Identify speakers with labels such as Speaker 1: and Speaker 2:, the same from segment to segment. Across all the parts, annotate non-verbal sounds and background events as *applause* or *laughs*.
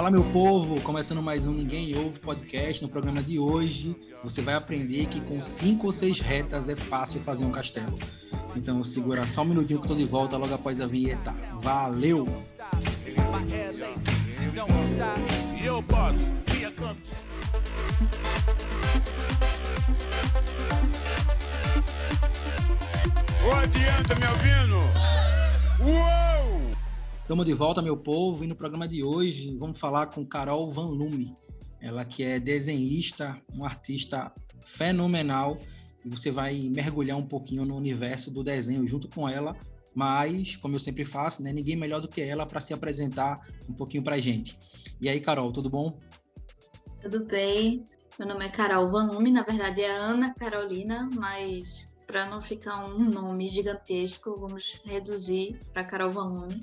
Speaker 1: Fala, meu povo! Começando mais um Ninguém Ouve podcast. No programa de hoje, você vai aprender que com cinco ou seis retas é fácil fazer um castelo. Então, segura só um minutinho que eu tô de volta logo após a vinheta. Valeu!
Speaker 2: Ô, adianta, me ouvindo? Uou!
Speaker 1: Estamos de volta, meu povo, e no programa de hoje vamos falar com Carol Van Lume. Ela que é desenhista, uma artista fenomenal, e você vai mergulhar um pouquinho no universo do desenho junto com ela, mas, como eu sempre faço, né, ninguém melhor do que ela para se apresentar um pouquinho para gente. E aí, Carol, tudo bom?
Speaker 3: Tudo bem. Meu nome é Carol Van Lume, na verdade é Ana Carolina, mas para não ficar um nome gigantesco, vamos reduzir para Carol Van Lume.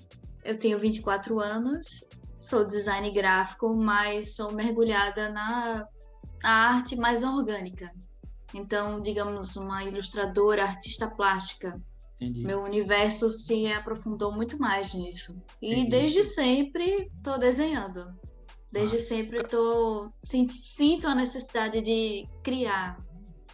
Speaker 3: Eu tenho 24 anos, sou design gráfico, mas sou mergulhada na, na arte mais orgânica. Então, digamos, uma ilustradora, artista plástica.
Speaker 1: Entendi.
Speaker 3: Meu universo se aprofundou muito mais nisso. E
Speaker 1: Entendi.
Speaker 3: desde sempre estou desenhando. Desde
Speaker 1: Massa.
Speaker 3: sempre tô sinto, sinto a necessidade de criar,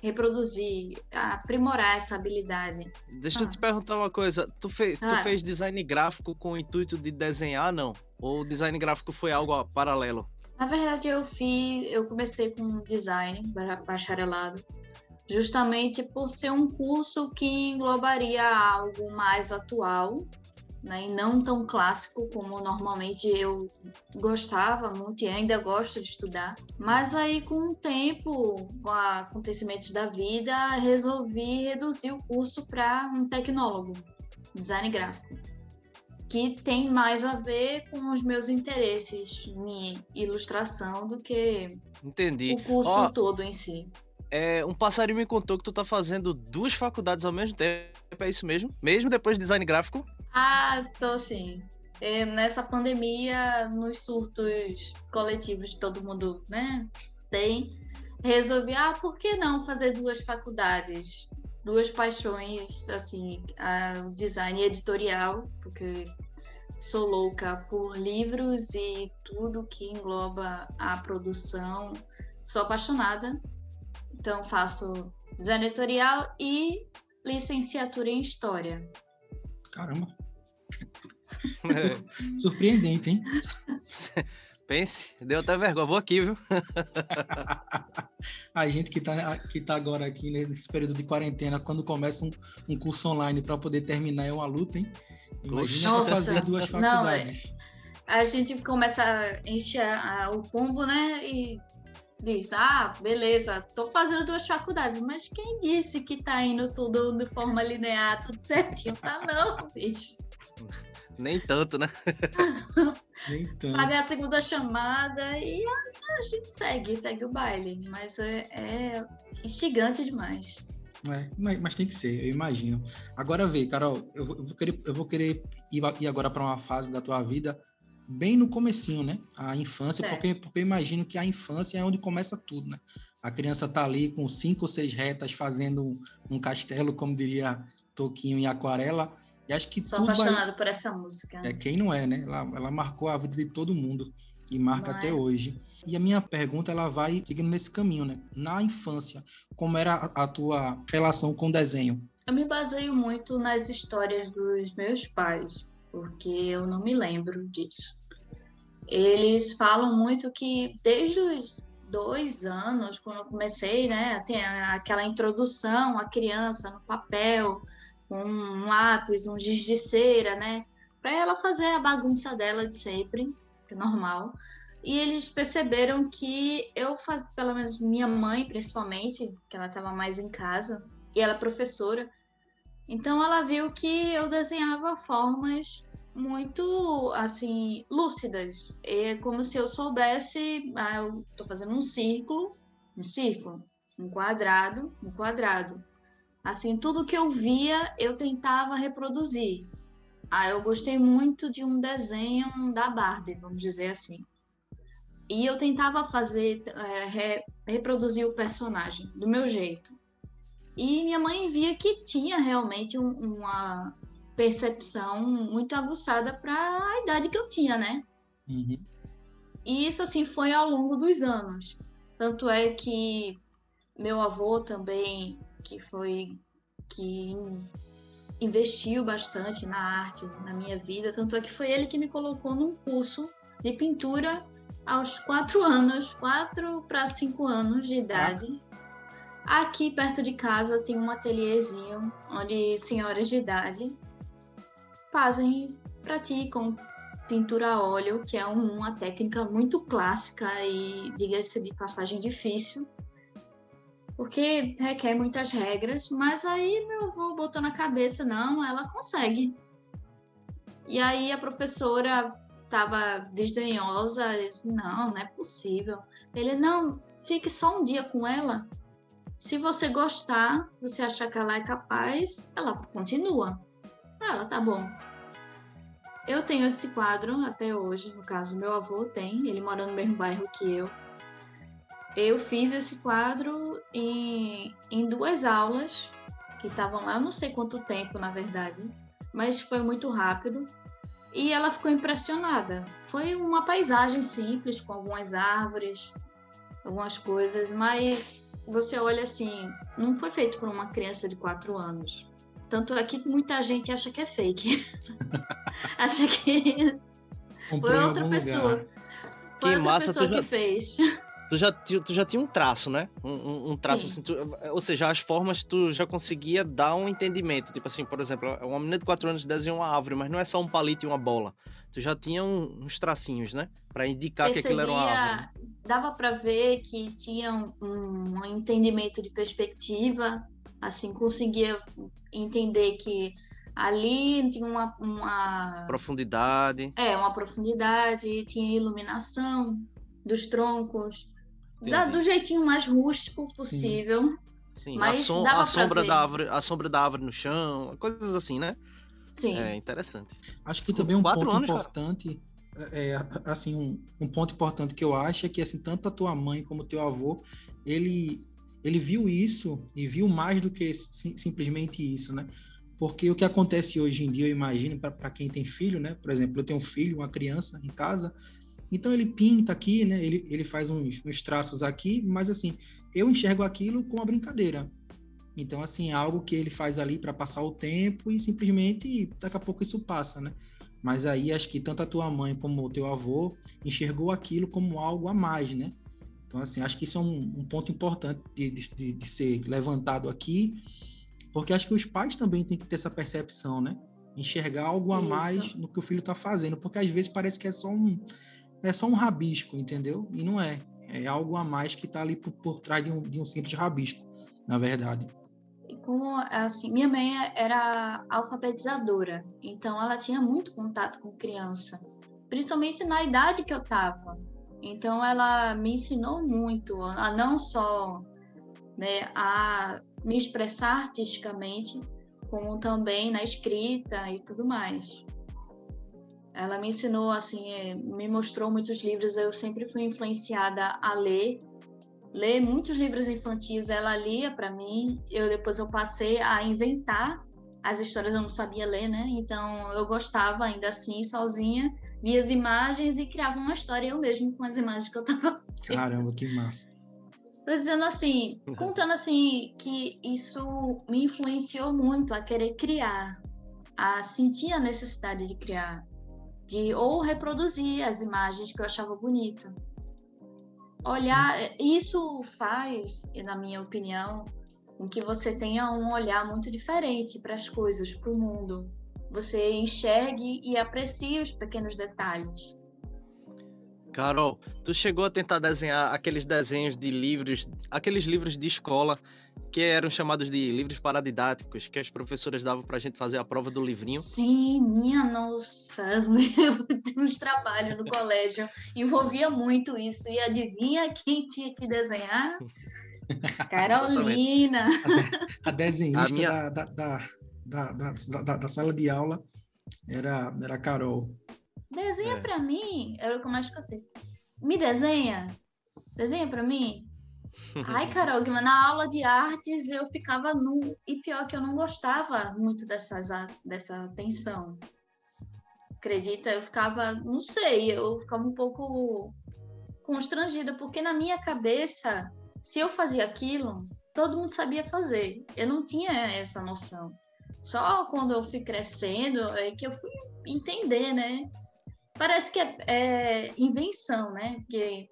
Speaker 3: reproduzir, aprimorar essa habilidade.
Speaker 4: Deixa eu
Speaker 3: Ah.
Speaker 4: te perguntar uma coisa. Tu fez, tu
Speaker 3: Ah.
Speaker 4: fez design gráfico com o intuito de desenhar, não? Ou o design gráfico foi algo paralelo?
Speaker 3: Na verdade, eu fiz, eu comecei com design, ba- bacharelado, justamente por ser um curso que englobaria algo mais atual, né, e não tão clássico como normalmente eu gostava muito e ainda gosto de estudar. Mas aí, com o tempo, com os acontecimentos da vida, resolvi reduzir o curso para um tecnólogo, design gráfico que tem mais a ver com os meus interesses em ilustração do que
Speaker 4: Entendi.
Speaker 3: o curso todo em si.
Speaker 4: é, um passarinho me contou que tu tá fazendo duas faculdades ao mesmo tempo. É isso mesmo? Mesmo depois de design gráfico?
Speaker 3: Ah, tô sim. É, nessa pandemia, nos surtos coletivos todo mundo né, tem, resolvi, ah, por que não fazer duas faculdades? Duas paixões, assim, a- design editorial, porque sou louca por livros e tudo que engloba a produção. Sou apaixonada, então faço design editorial e licenciatura em história.
Speaker 1: Caramba, *laughs*
Speaker 4: É,
Speaker 1: surpreendente, hein? *laughs*
Speaker 4: pense, deu até vergonha. Vou aqui, viu? *laughs*
Speaker 1: A gente que tá, que tá agora aqui nesse período de quarentena, quando começa um, um curso online para poder terminar, é uma luta, hein? Imagina
Speaker 3: Nossa.
Speaker 1: fazer duas
Speaker 3: Não,
Speaker 1: faculdades.
Speaker 3: a gente começa a encher a- o pombo, né? E diz, ah, beleza, tô fazendo duas faculdades, mas quem disse que tá indo tudo de forma linear, tudo certinho? Tá não, bicho. *laughs*
Speaker 4: Nem tanto, né? *laughs*
Speaker 1: Nem tanto.
Speaker 3: Pagar a segunda chamada e aí a gente segue, segue o baile. Mas é, é instigante demais.
Speaker 1: É, mas, mas tem que ser, eu imagino. Agora vê, Carol, eu, vou- eu vou querer, eu vou querer ir, a- ir agora para uma fase da tua vida bem no comecinho, né? A infância, porque, porque eu imagino que a infância é onde começa tudo, né? A criança tá ali com cinco ou seis retas fazendo um, um castelo, como diria Toquinho em aquarela, e acho que
Speaker 3: Sou
Speaker 1: tudo vai...
Speaker 3: apaixonada por essa música.
Speaker 1: É quem não é, né? Ela, ela marcou a vida de todo mundo e marca
Speaker 3: Não
Speaker 1: até
Speaker 3: é?
Speaker 1: hoje. E a minha pergunta ela vai seguindo nesse caminho, né? Na infância, como era a, a tua relação com o desenho?
Speaker 3: Eu me baseio muito nas histórias dos meus pais, porque eu não me lembro disso. Eles falam muito que desde os dois anos, quando eu comecei, né, tem aquela introdução à criança no papel, um lápis, um giz de cera, né, para ela fazer a bagunça dela de sempre, que é normal. E eles perceberam que eu fazia, pelo menos minha mãe, principalmente, que ela estava mais em casa, e ela é professora, então ela viu que eu desenhava formas muito assim lúcidas. É como se eu soubesse, ah, eu tô fazendo um círculo, um círculo, um quadrado, um quadrado. Assim, tudo que eu via, eu tentava reproduzir. Ah, eu gostei muito de um desenho da Barbie, vamos dizer assim. E eu tentava fazer, é, re- reproduzir o personagem do meu jeito. E minha mãe via que tinha realmente um- uma percepção muito aguçada para a idade que eu tinha, né?
Speaker 1: Uhum.
Speaker 3: E isso assim foi ao longo dos anos. Tanto é que meu avô também, que foi que investiu bastante na arte na minha vida, tanto é que foi ele que me colocou num curso de pintura aos quatro anos, quatro para cinco anos de idade. Aqui perto de casa tem um ateliêzinho onde senhoras de idade fazem, praticam pintura a óleo, que é uma técnica muito clássica e, diga-se de passagem, difícil, porque requer muitas regras, mas aí meu avô botou na cabeça, não, ela consegue. E aí a professora estava desdenhosa, disse, não, não é possível. Ele, não, fique só um dia com ela. Se você gostar, se você achar que ela é capaz, ela continua. Ela, tá bom. Eu tenho esse quadro até hoje, no caso, meu avô tem, ele mora no mesmo bairro que eu. Eu fiz esse quadro em, em duas aulas, que estavam lá, não sei quanto tempo, na verdade, mas foi muito rápido. E ela ficou impressionada. Foi uma paisagem simples, com algumas árvores, algumas coisas, mas você olha assim, não foi feito por uma criança de quatro anos. Tanto é que muita gente acha que é fake. *laughs* acha que foi outra pessoa. Lugar. Foi
Speaker 4: que
Speaker 3: outra
Speaker 4: massa,
Speaker 3: pessoa
Speaker 4: já,
Speaker 3: que fez.
Speaker 4: Tu já, tu já tinha um traço, né? Um, um traço Sim. assim. Tu, ou seja, as formas tu já conseguia dar um entendimento. Tipo assim, por exemplo, uma menina de 4 anos desenha uma árvore, mas não é só um palito e uma bola. Tu já tinha um, uns tracinhos, né? Para indicar Percebia, que aquilo era uma árvore.
Speaker 3: Dava para ver que tinha um, um entendimento de perspectiva assim, conseguia entender que ali tinha uma, uma...
Speaker 4: profundidade.
Speaker 3: É, uma profundidade, tinha iluminação dos troncos, da, do jeitinho mais rústico possível. Sim.
Speaker 4: Sim. Mas a, som, a sombra da árvore, a sombra da árvore no chão, coisas assim, né?
Speaker 3: Sim.
Speaker 4: É interessante.
Speaker 1: Acho que também um ponto anos, importante, é, é, assim, um, um ponto importante que eu acho é que assim, tanto a tua mãe como o teu avô, ele ele viu isso e viu mais do que sim, simplesmente isso, né? Porque o que acontece hoje em dia, eu imagino, para quem tem filho, né? Por exemplo, eu tenho um filho, uma criança em casa, então ele pinta aqui, né? Ele, ele faz uns, uns traços aqui, mas assim, eu enxergo aquilo com uma brincadeira. Então, assim, é algo que ele faz ali para passar o tempo e simplesmente daqui a pouco isso passa, né? Mas aí acho que tanto a tua mãe como o teu avô enxergou aquilo como algo a mais, né? Então, assim, acho que isso é um, um ponto importante de, de, de, ser levantado aqui, porque acho que os pais também têm que ter essa percepção, né? Enxergar algo a isso. mais no que o filho está fazendo, porque às vezes parece que é só um é só um rabisco, entendeu? E não é. É algo a mais que está ali por, por trás de um, de um simples rabisco, na verdade.
Speaker 3: Como, assim, minha mãe era alfabetizadora, então ela tinha muito contato com criança, principalmente na idade que eu estava. Então ela me ensinou muito a não só né, a me expressar artisticamente, como também na escrita e tudo mais. Ela me ensinou assim, é, me mostrou muitos livros. Eu sempre fui influenciada a ler, ler muitos livros infantis. Ela lia para mim. Eu depois eu passei a inventar as histórias. Eu não sabia ler, né? Então eu gostava ainda assim sozinha via as imagens e criava uma história eu mesmo com as imagens que eu tava *laughs*
Speaker 1: Caramba, que massa.
Speaker 3: Tô dizendo assim, uhum. contando assim que isso me influenciou muito a querer criar, a sentir a necessidade de criar, de ou reproduzir as imagens que eu achava bonita. Olhar, Sim. isso faz, na minha opinião, com que você tenha um olhar muito diferente para as coisas, para o mundo você enxergue e aprecie os pequenos detalhes.
Speaker 4: Carol, tu chegou a tentar desenhar aqueles desenhos de livros, aqueles livros de escola que eram chamados de livros paradidáticos, que as professoras davam pra gente fazer a prova do livrinho?
Speaker 3: Sim, minha nossa, *laughs* os trabalhos no colégio envolvia muito isso. E adivinha quem tinha que desenhar? *laughs* Carolina.
Speaker 1: a, a desenhista a minha... da, da, da, da, da, da sala de aula era, era a Carol.
Speaker 3: Desenha é. para mim, era o que eu mais escutei. Me desenha? Desenha para mim? Ai, *laughs* Carol, na aula de artes eu ficava nu. E pior que eu não gostava muito dessas, dessa atenção. acredita? Eu ficava, não sei, eu ficava um pouco constrangida, porque na minha cabeça, se eu fazia aquilo, todo mundo sabia fazer. Eu não tinha essa noção. Só quando eu fui crescendo é que eu fui entender, né? Parece que é, é invenção, né? Porque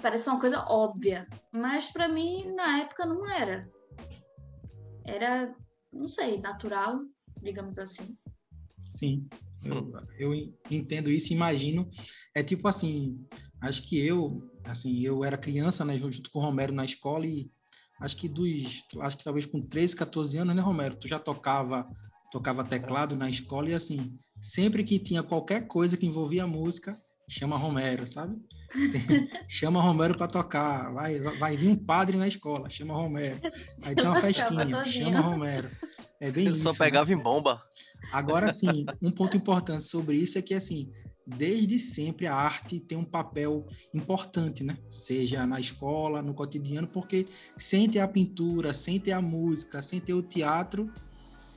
Speaker 3: parece uma coisa óbvia, mas para mim na época não era. Era, não sei, natural, digamos assim.
Speaker 1: Sim, eu, eu entendo isso, imagino. É tipo assim, acho que eu, assim, eu era criança, né, junto com o Romero na escola e acho que dos, acho que talvez com 13, 14 anos, né, Romero, tu já tocava, tocava teclado na escola e assim, sempre que tinha qualquer coisa que envolvia música, chama Romero, sabe? *laughs* chama Romero para tocar, vai, vai vir um padre na escola, chama Romero. Aí tem uma festinha, chama Romero. É bem
Speaker 4: Ele
Speaker 1: isso.
Speaker 4: só
Speaker 1: né?
Speaker 4: pegava em bomba.
Speaker 1: Agora, sim, um ponto importante sobre isso é que, assim, desde sempre a arte tem um papel importante, né? Seja na escola, no cotidiano, porque sem ter a pintura, sem ter a música, sem ter o teatro,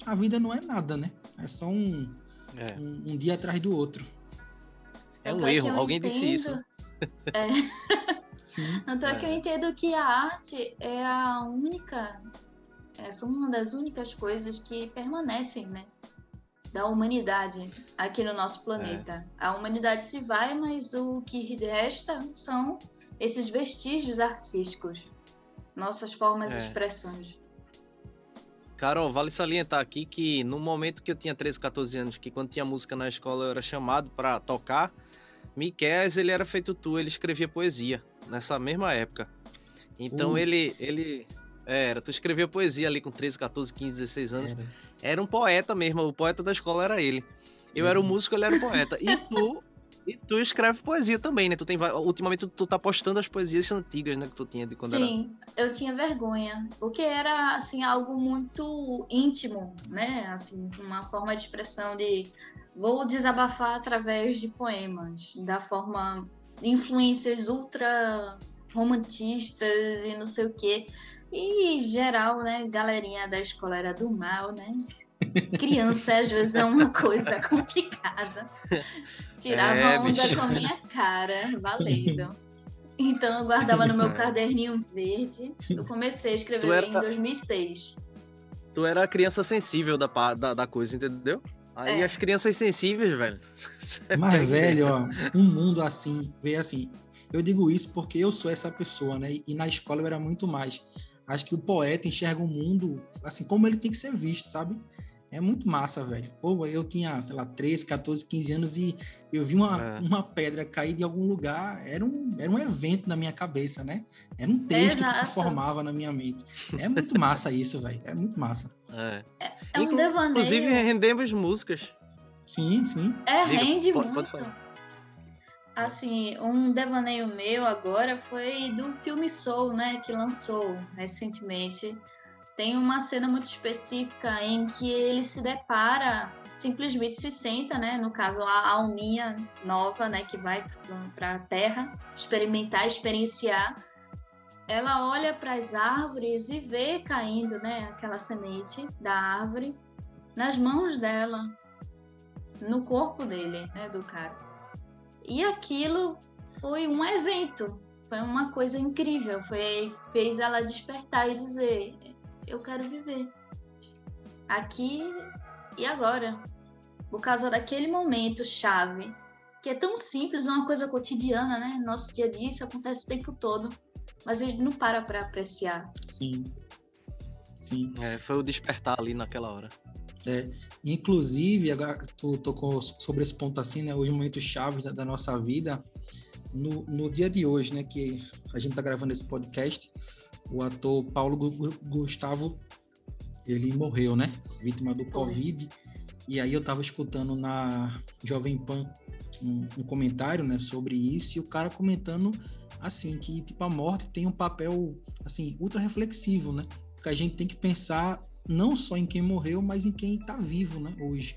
Speaker 1: a vida não é nada, né? É só um,
Speaker 4: É,
Speaker 1: um, um dia atrás do outro.
Speaker 4: É um
Speaker 3: que
Speaker 4: erro. Alguém disse isso.
Speaker 3: entendo- *laughs* É,
Speaker 1: Sim, *laughs*
Speaker 3: tanto é que eu
Speaker 4: É.
Speaker 3: entendo que a arte é a única, é, uma das únicas coisas que permanecem, né? Da humanidade aqui no nosso planeta. A humanidade se vai, mas o que resta são esses vestígios artísticos, nossas formas
Speaker 4: É.
Speaker 3: e expressões.
Speaker 4: Carol, vale salientar aqui que no momento que eu tinha 13, 14 anos, que quando tinha música na escola eu era chamado pra tocar, Miquel, ele era feito tu, ele escrevia poesia nessa mesma época. Então
Speaker 1: Putz.
Speaker 4: ele ele é, era, tu escrevia poesia ali com 13, 14, 15, 16 anos.
Speaker 1: era.
Speaker 4: Era um poeta mesmo, o poeta da escola era ele. Eu era o músico, ele era o poeta. E tu e tu escreve poesia também, né? Tu tem ultimamente tu, tá postando as poesias antigas, né, que tu tinha de quando era
Speaker 3: Sim, eu tinha vergonha, porque era assim algo muito íntimo, né? Assim, uma forma de expressão de vou desabafar através de poemas, da forma influências ultra romantistas e não sei o quê. E geral, né, galerinha da escola era do mal, né? Criança às vezes é uma coisa *laughs* complicada. Tirava
Speaker 4: É,
Speaker 3: onda
Speaker 4: bicho.
Speaker 3: com a minha cara, valendo. Então eu guardava no meu *laughs*
Speaker 4: É.
Speaker 3: caderninho verde. Eu comecei a escrever
Speaker 4: era-
Speaker 3: em 2006.
Speaker 4: Tu era a criança sensível da, da, da coisa, entendeu? Aí
Speaker 3: É.
Speaker 4: as crianças sensíveis, velho. *laughs*
Speaker 1: Mas, velho, ó, um mundo assim, veio assim. Eu digo isso porque eu sou essa pessoa, né? E na escola eu era muito mais. Acho que o poeta enxerga o mundo assim como ele tem que ser visto, sabe? É muito massa, velho. Pô, eu tinha, sei lá, 13, 14, 15 anos e eu vi uma,
Speaker 4: É.
Speaker 1: uma pedra cair de algum lugar. Era um, era um evento na minha cabeça, né? Era um texto que se
Speaker 3: Exato.
Speaker 1: formava na minha mente. É muito massa isso, velho. É muito massa.
Speaker 4: É.
Speaker 3: É um
Speaker 4: Inclu-
Speaker 3: devaneio.
Speaker 4: Inclusive, rendemos músicas.
Speaker 1: Sim, sim.
Speaker 3: É,
Speaker 4: Diga,
Speaker 3: rende
Speaker 4: pode-
Speaker 3: muito.
Speaker 4: pode falar.
Speaker 3: Assim, um devaneio meu agora foi do filme Soul, né, que lançou recentemente. Tem uma cena muito específica em que ele se depara, simplesmente se senta, né, no caso a alminha nova, né, que vai para a Terra experimentar, experienciar. Ela olha para as árvores e vê caindo, né, aquela semente da árvore nas mãos dela, no corpo dele, né, do cara. E aquilo foi um evento, foi uma coisa incrível, foi fez ela despertar e dizer: eu quero viver aqui e agora, por causa daquele momento chave, que é tão simples, é uma coisa cotidiana, né? Nosso dia a dia isso acontece o tempo todo, mas a gente não para para apreciar.
Speaker 1: Sim. Sim.
Speaker 4: É, foi o despertar ali naquela hora.
Speaker 1: Inclusive, agora tu tocou sobre esse ponto assim, né? Os momentos chaves da, da nossa vida. No, no dia de hoje, né? Que a gente tá gravando esse podcast, o ator Paulo Gu- Gu- Gustavo, ele morreu, né? Vítima do Covid. E aí eu tava escutando na Jovem Pan um, um comentário, né? Sobre isso. E o cara comentando, assim, que tipo, a morte tem um papel, assim, ultra reflexivo, né? Porque a gente tem que pensar não só em quem morreu, mas em quem está vivo, né, hoje.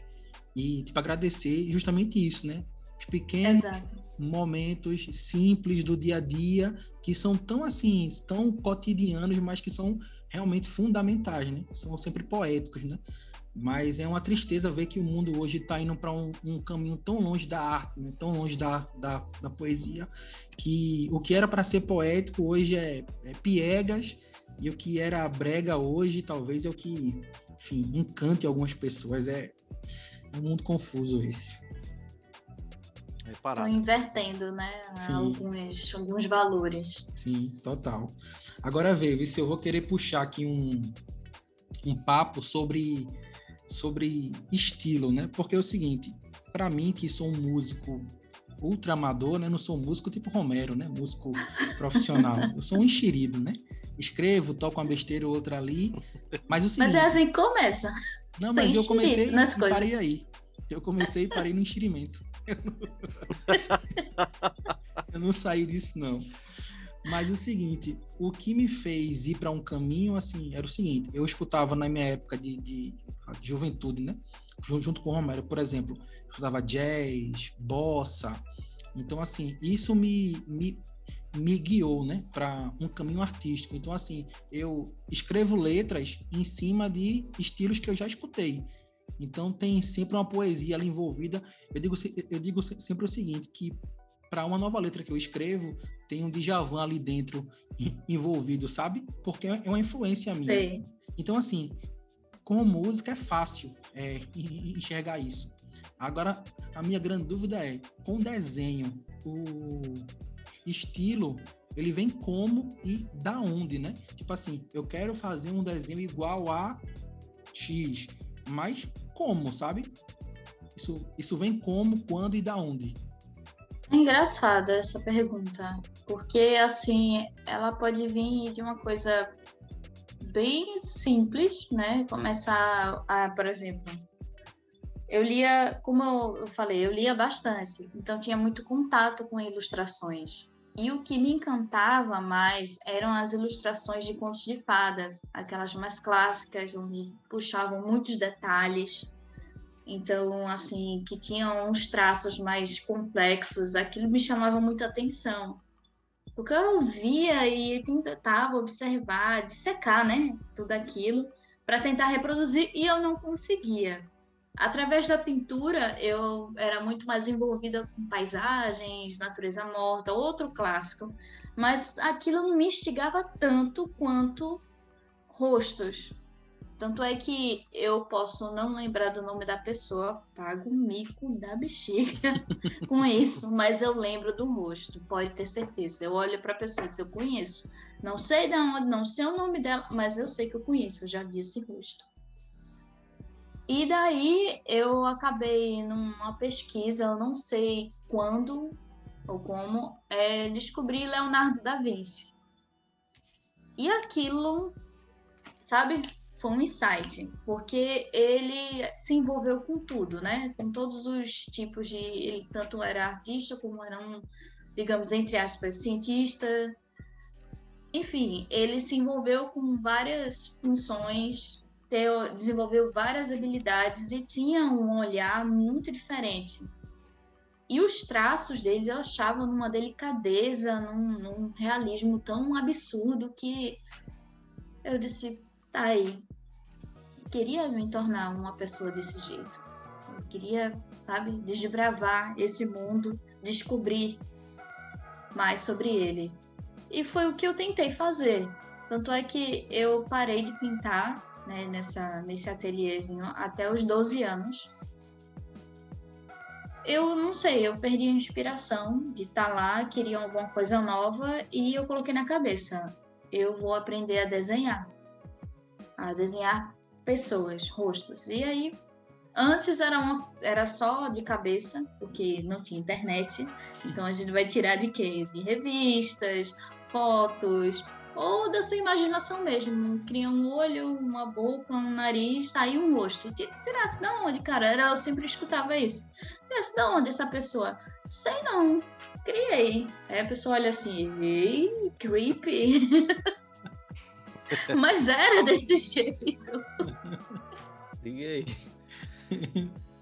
Speaker 1: E, tipo, agradecer justamente isso, né? Os pequenos
Speaker 3: Exato.
Speaker 1: momentos simples do dia a dia que são tão, assim, tão cotidianos, mas que são realmente fundamentais, né? São sempre poéticos, né? Mas é uma tristeza ver que o mundo hoje está indo para um, um, caminho tão longe da arte, né? tão longe da, da, da, poesia, que o que era para ser poético hoje é, é, piegas, e o que era brega hoje talvez é o que, enfim, encante algumas pessoas. É, é um mundo confuso esse.
Speaker 3: Estão invertendo, né? Alguns, alguns valores.
Speaker 1: Sim, total. Agora veio, se eu vou querer puxar aqui um, um papo sobre sobre estilo, né? Porque é o seguinte, para mim que sou um músico ultra amador, né? Não sou um músico tipo Romero, né? Músico *laughs* profissional. Eu sou um enxerido, né? Escrevo, toco uma besteira ou outra ali, mas o seguinte...
Speaker 3: Mas é assim que começa.
Speaker 1: Não, mas eu comecei e parei aí. Eu comecei e parei no enxerimento. Eu não... saí disso, não. Mas o seguinte, o que me fez ir para um caminho assim era o seguinte: eu escutava na minha época de, de, de juventude, né? Junto com o Romero, por exemplo, escutava jazz, bossa. Então, assim, isso me, me, me guiou, né, para um caminho artístico. Então, assim, eu escrevo letras em cima de estilos que eu já escutei. Então, tem sempre uma poesia ali envolvida. Eu digo, eu digo sempre o seguinte, que para uma nova letra que eu escrevo, tem um Djavan ali dentro envolvido, sabe? Porque é uma influência minha. Sim. Então, assim, com música é fácil é, enxergar isso. Agora, a minha grande dúvida é, com desenho, o estilo, ele vem como e da onde, né? Tipo assim, eu quero fazer um desenho igual a X, mas como, sabe? Isso, isso vem como, quando e da onde?
Speaker 3: É engraçada essa pergunta, porque assim, ela pode vir de uma coisa bem simples, né? Começar a, por exemplo, eu lia, como eu falei, eu lia bastante, então tinha muito contato com ilustrações. E o que me encantava mais eram as ilustrações de contos de fadas, aquelas mais clássicas, onde puxavam muitos detalhes. Então, assim, que tinham uns traços mais complexos, aquilo me chamava muita atenção. Porque eu via e tentava observar, dissecar, né, tudo aquilo, para tentar reproduzir e eu não conseguia. Através da pintura, eu era muito mais envolvida com paisagens, natureza morta, outro clássico, mas aquilo não me instigava tanto quanto rostos, tanto é que eu posso não lembrar do nome da pessoa, pago um mico da bexiga *laughs* com isso, mas eu lembro do rosto, pode ter certeza. Eu olho para a pessoa e digo, eu conheço. Não sei de onde, não sei o nome dela, mas eu sei que eu conheço, eu já vi esse rosto. E daí eu acabei numa pesquisa, eu não sei quando ou como, é, descobri Leonardo da Vinci. E aquilo, sabe, foi um insight, porque ele se envolveu com tudo, né? Com todos os tipos de. Ele tanto era artista como era um, digamos, entre aspas, cientista. Enfim, ele se envolveu com várias funções, teo, desenvolveu várias habilidades e tinha um olhar muito diferente. E os traços deles eu achava numa delicadeza, num, num realismo tão absurdo que eu disse, tá aí, queria me tornar uma pessoa desse jeito. Eu queria, sabe, desbravar esse mundo, descobrir mais sobre ele. E foi o que eu tentei fazer. Tanto é que eu parei de pintar né, nessa, nesse ateliêzinho até os 12 anos. Eu não sei, eu perdi a inspiração de estar tá lá, queria alguma coisa nova e eu coloquei na cabeça: eu vou aprender a desenhar. A desenhar pessoas, rostos. E aí, antes era, uma, era só de cabeça, porque não tinha internet. Então a gente vai tirar de quê? De revistas, fotos, ou da sua imaginação mesmo. Cria um olho, uma boca, um nariz, tá aí um rosto. Tirasse de onde, cara? Era, eu sempre escutava isso. Tirasse de onde essa pessoa? Sei não. Criei. Aí a pessoa olha assim, ei, creepy. *laughs* Mas era desse *laughs* jeito.
Speaker 4: Liga aí.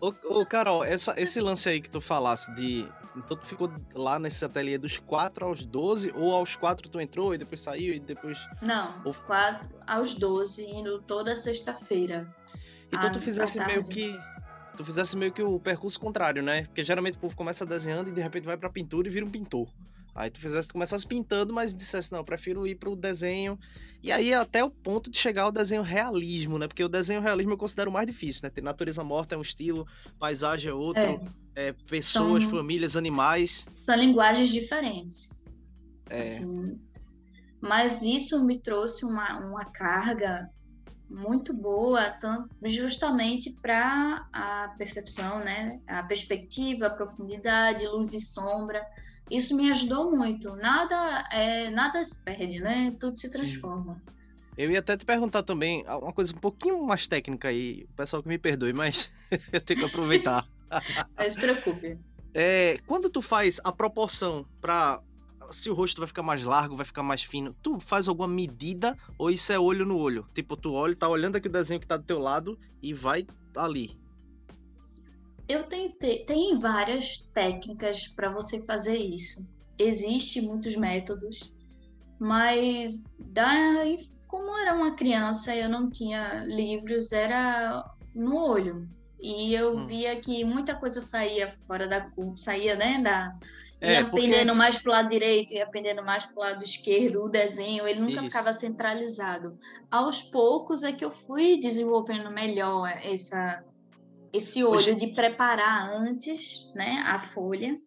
Speaker 4: Ô, ô, Carol, essa, esse lance aí que tu falasse de Então tu ficou lá nesse ateliê dos 4 aos 12, ou aos 4 tu entrou e depois saiu e depois.
Speaker 3: Não,
Speaker 4: Ou-
Speaker 3: 4 aos 12, indo toda sexta-feira.
Speaker 4: Então
Speaker 3: Ah,
Speaker 4: tu fizesse
Speaker 3: à
Speaker 4: meio que. Tu fizesse meio que o percurso contrário, né? Porque geralmente o povo começa desenhando e de repente vai pra pintura e vira um pintor. Aí tu fizesse, tu começasse pintando, mas dissesse, não, eu prefiro ir pro desenho. E aí até o ponto de chegar ao desenho realismo, né? Porque o desenho realismo eu considero mais difícil, né? Ter natureza morta é um estilo, paisagem é outro,
Speaker 3: É,
Speaker 4: é, pessoas,
Speaker 3: São-
Speaker 4: famílias, animais.
Speaker 3: são linguagens diferentes.
Speaker 4: É,
Speaker 3: assim. mas isso me trouxe uma, uma carga muito boa, justamente para a percepção, né? A perspectiva, a profundidade, luz e sombra. Isso me ajudou muito. Nada é, nada se perde, né? Tudo se transforma.
Speaker 4: Eu ia até te perguntar também uma coisa um pouquinho mais técnica aí, o pessoal que me perdoe, mas *laughs* eu tenho que aproveitar. *laughs*
Speaker 3: Não se preocupe.
Speaker 4: É, quando tu faz a proporção pra se o rosto vai ficar mais largo, vai ficar mais fino, tu faz alguma medida ou isso é olho no olho? Tipo, tu olha, tá olhando aqui o desenho que tá do teu lado e vai ali.
Speaker 3: Eu tentei, tem várias técnicas para você fazer isso. Existem muitos métodos, mas da, como era uma criança, eu não tinha livros, era no olho. E eu
Speaker 4: Hum.
Speaker 3: via que muita coisa saía fora da curva, saía, né, da
Speaker 4: É,
Speaker 3: ia
Speaker 4: porque-
Speaker 3: pendendo mais pro lado direito, ia pendendo mais pro lado esquerdo, o desenho, ele nunca
Speaker 4: Isso.
Speaker 3: ficava centralizado. Aos poucos é que eu fui desenvolvendo melhor essa, esse olho
Speaker 4: Hoje-
Speaker 3: de preparar antes, né, a folha.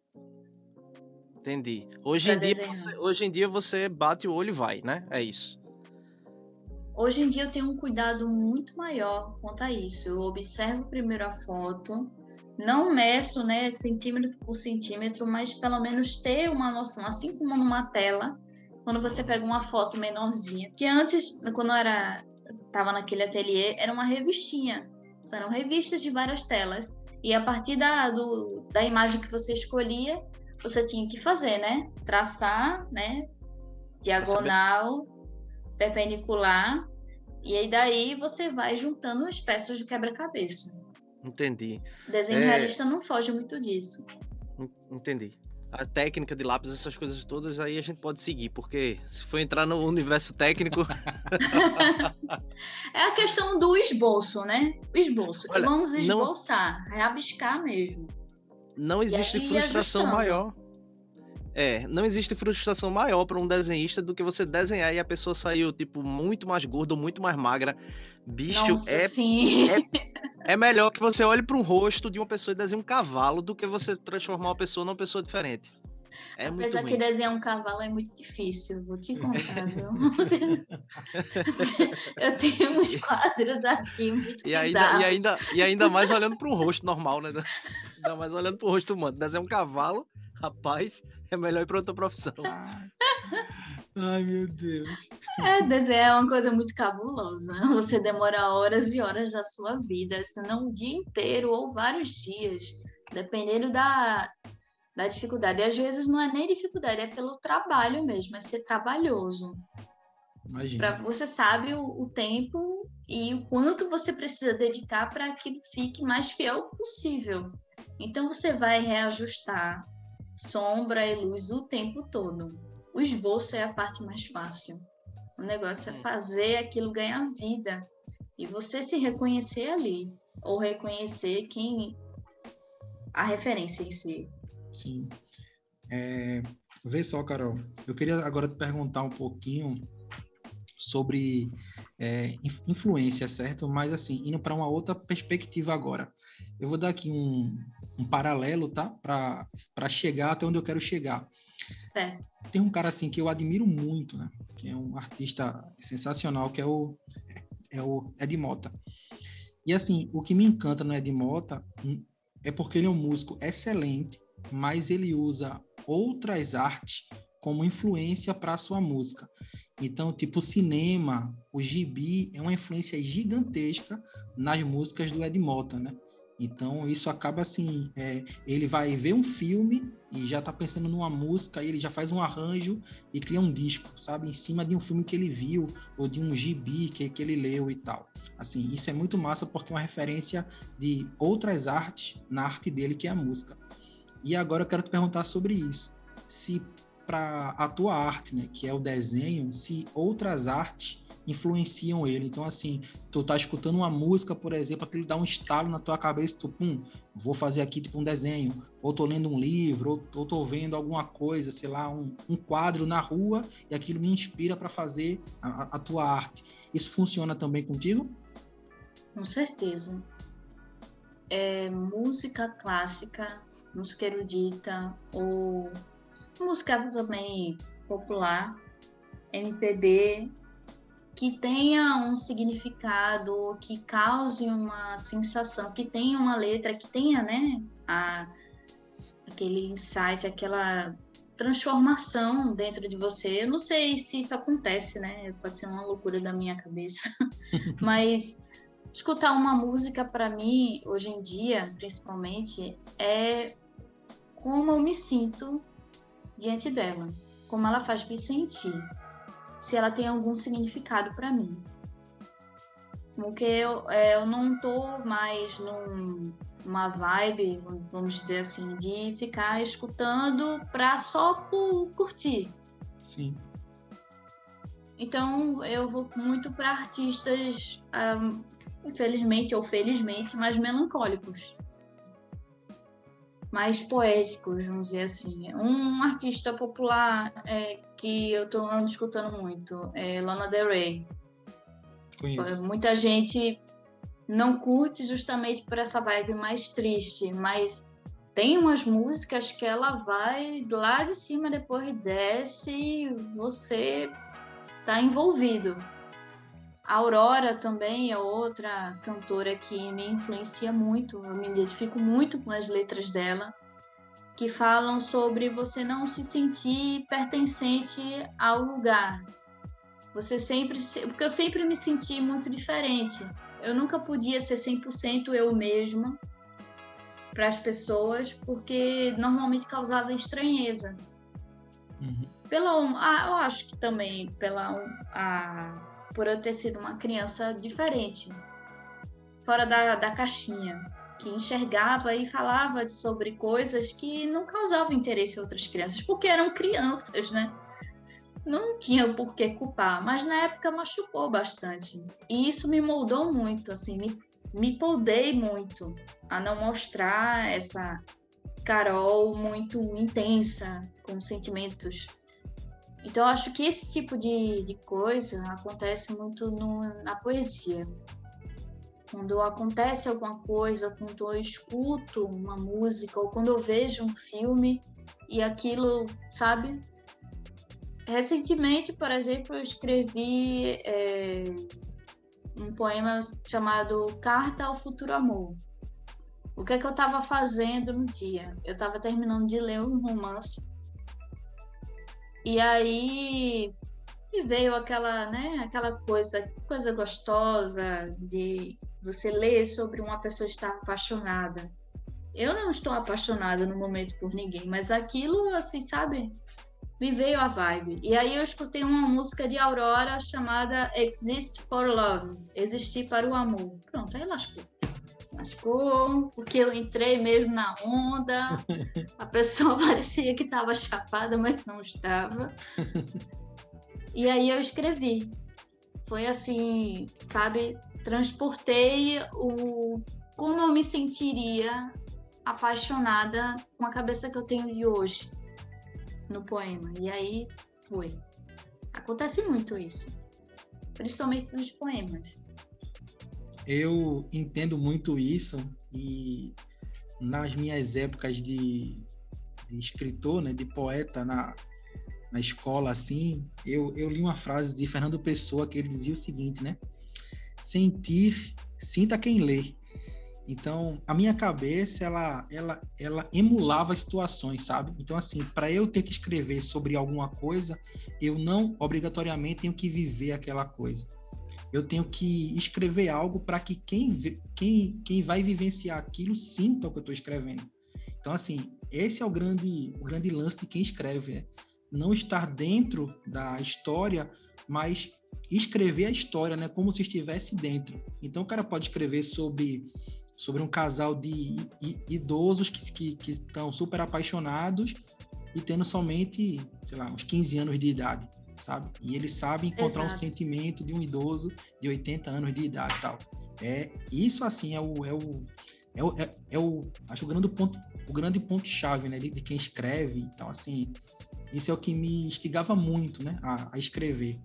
Speaker 4: Entendi. Hoje
Speaker 3: Pra
Speaker 4: em, dia você, hoje em dia você bate o olho e vai, né? É isso.
Speaker 3: Hoje em dia eu tenho um cuidado muito maior quanto a isso. Eu observo primeiro a foto, não meço, né, centímetro por centímetro, mas pelo menos ter uma noção, assim como numa tela, quando você pega uma foto menorzinha. Porque antes, quando eu era estava naquele ateliê, era uma revistinha. Eram revistas de várias telas. E a partir da, do, da imagem que você escolhia, você tinha que fazer, né? Traçar, né? Diagonal, perpendicular. E aí daí você vai juntando as peças do quebra-cabeça.
Speaker 4: Entendi.
Speaker 3: Desenho
Speaker 4: É.
Speaker 3: realista não foge muito disso.
Speaker 4: En- Entendi. A técnica de lápis, essas coisas todas, aí a gente pode seguir, porque se for entrar no universo técnico, *laughs*
Speaker 3: É a questão do esboço, né? O esboço.
Speaker 4: Olha,
Speaker 3: Vamos
Speaker 4: não-
Speaker 3: esboçar, rabiscar mesmo.
Speaker 4: não existe frustração maior. É, não existe frustração maior para um desenhista do que você desenhar e a pessoa saiu, tipo, muito mais gorda ou muito mais magra. Bicho,
Speaker 3: Nossa,
Speaker 4: é,
Speaker 3: sim.
Speaker 4: é melhor que você olhe para um rosto de uma pessoa e desenhe um cavalo do que você transformar uma pessoa numa pessoa diferente. É muito
Speaker 3: Apesar
Speaker 4: ruim.
Speaker 3: que desenhar um cavalo é muito difícil, vou te contar, viu? *laughs* Eu tenho uns quadros aqui muito
Speaker 4: E ainda, e, ainda, e ainda mais olhando para um rosto normal, né? Ainda mais olhando para o rosto humano. Desenhar um cavalo, rapaz, é melhor ir para outra profissão. *laughs*
Speaker 1: Ai, meu Deus.
Speaker 3: É, desenhar é uma coisa muito cabulosa. *laughs* Você demora horas e horas da sua vida, se não um dia inteiro ou vários dias, dependendo da, da dificuldade. E às vezes não é nem dificuldade, é pelo trabalho mesmo, é ser trabalhoso. Pra,
Speaker 1: Imagina.
Speaker 3: você sabe o, o tempo e o quanto você precisa dedicar para que fique mais fiel possível. Então você vai reajustar sombra e luz o tempo todo. O esboço é a parte mais fácil. O negócio é
Speaker 4: Hum.
Speaker 3: fazer aquilo ganhar vida e você se reconhecer ali ou reconhecer quem a referência em si.
Speaker 1: Sim. É, vê só, Carol. Eu queria agora te perguntar um pouquinho sobre é, inf- influência, certo? Mas assim, indo para uma outra perspectiva agora. Eu vou dar aqui um, um paralelo, tá? Para chegar até onde eu quero chegar.
Speaker 3: Certo?
Speaker 1: Tem um cara assim que eu admiro muito, né? Que é um artista sensacional, que é o é o Ed Mota. E assim, o que me encanta no Ed Mota é porque ele é um músico excelente, mas ele usa outras artes como influência para sua música. Então, tipo, o cinema, o gibi é uma influência gigantesca nas músicas do Ed Mota, né? Então, isso acaba assim, é, ele vai ver um filme e já tá pensando numa música, ele já faz um arranjo e cria um disco, sabe? Em cima de um filme que ele viu ou de um gibi que, que ele leu e tal. Assim, isso é muito massa porque é uma referência de outras artes na arte dele, que é a música. E agora eu quero te perguntar sobre isso. Se para a tua arte, né, que é o desenho, se outras artes influenciam ele. Então, assim, tu tá escutando uma música, por exemplo, aquilo dá um estalo na tua cabeça, tu, pum, vou fazer aqui tipo um desenho, ou tô lendo um livro, ou, tô vendo alguma coisa, sei lá, um, um quadro na rua, e aquilo me inspira para fazer a, a tua arte. Isso funciona também contigo?
Speaker 3: Com certeza. É, música clássica, música erudita, ou música também popular, MPB, que tenha um significado, que cause uma sensação, que tenha uma letra, que tenha, né, a, aquele insight, aquela transformação dentro de você. Eu não sei se isso acontece, né? Pode ser uma loucura da minha cabeça, *laughs* mas escutar uma música para mim hoje em dia, principalmente, é como eu me sinto diante dela, como ela faz me sentir se ela tem algum significado para mim. Porque eu, é, eu não tô mais num, numa vibe, vamos dizer assim, de ficar escutando para só por curtir.
Speaker 1: Sim.
Speaker 3: Então eu vou muito para artistas, um, infelizmente ou felizmente, mais melancólicos mais poéticos, vamos dizer assim. Um artista popular é, que eu estou andando escutando muito é Lana Del Rey.
Speaker 1: Conheço.
Speaker 3: Muita gente não curte justamente por essa vibe mais triste, mas tem umas músicas que ela vai lá de cima, depois desce e você tá envolvido. A Aurora também é outra cantora que me influencia muito, eu me identifico muito com as letras dela, que falam sobre você não se sentir pertencente ao lugar. Você sempre, porque eu sempre me senti muito diferente. Eu nunca podia ser 100% eu mesma para as pessoas, porque normalmente causava estranheza. Uhum. Pela, ah, eu acho que também pela a, por eu ter sido uma criança diferente, fora da, da caixinha, que enxergava e falava sobre coisas que não causavam interesse a outras crianças, porque eram crianças, né? Não tinha por que culpar, mas na época machucou bastante. E isso me moldou muito, assim, me, me poldei muito a não mostrar essa Carol muito intensa, com sentimentos então, acho que esse tipo de, de coisa acontece muito no, na poesia. Quando acontece alguma coisa, quando eu escuto uma música, ou quando eu vejo um filme e aquilo, sabe? Recentemente, por exemplo, eu escrevi é, um poema chamado Carta ao Futuro Amor. O que é que eu estava fazendo no dia? Eu estava terminando de ler um romance e aí me veio aquela, né, aquela coisa, coisa gostosa de você ler sobre uma pessoa estar apaixonada. Eu não estou apaixonada no momento por ninguém, mas aquilo, assim, sabe? Me veio a vibe. E aí eu escutei uma música de Aurora chamada Exist for Love, Existir para o Amor. Pronto, aí lascou lascou, porque eu entrei mesmo na onda. *laughs* A pessoa *laughs* parecia que estava chapada, mas não estava. *laughs* E aí eu escrevi. Foi assim, sabe? Transportei o como eu me sentiria apaixonada com a cabeça que eu tenho de hoje no poema. E aí foi. Acontece muito isso, principalmente nos poemas
Speaker 1: eu entendo muito isso e nas minhas épocas de, de escritor, né, de poeta na, na escola, assim, eu, eu li uma frase de Fernando Pessoa que ele dizia o seguinte, né? Sentir, sinta quem lê. Então, a minha cabeça, ela, ela, ela emulava situações, sabe? Então, assim, para eu ter que escrever sobre alguma coisa, eu não obrigatoriamente tenho que viver aquela coisa eu tenho que escrever algo para que quem, quem, quem vai vivenciar aquilo sinta o que eu estou escrevendo. Então, assim, esse é o grande, o grande lance de quem escreve, é não estar dentro da história, mas escrever a história, né, como se estivesse dentro. Então, o cara pode escrever sobre sobre um casal de idosos que estão super apaixonados e tendo somente, sei lá, uns 15 anos de idade, sabe? E eles sabem encontrar Exato. um sentimento de um idoso de 80 anos de idade e tal. É, isso, assim, é o, é o, é o, é, é o acho o grande ponto, o grande ponto chave, né, de, de, quem escreve. Então, assim, isso é o que me instigava muito, né, a, a escrever.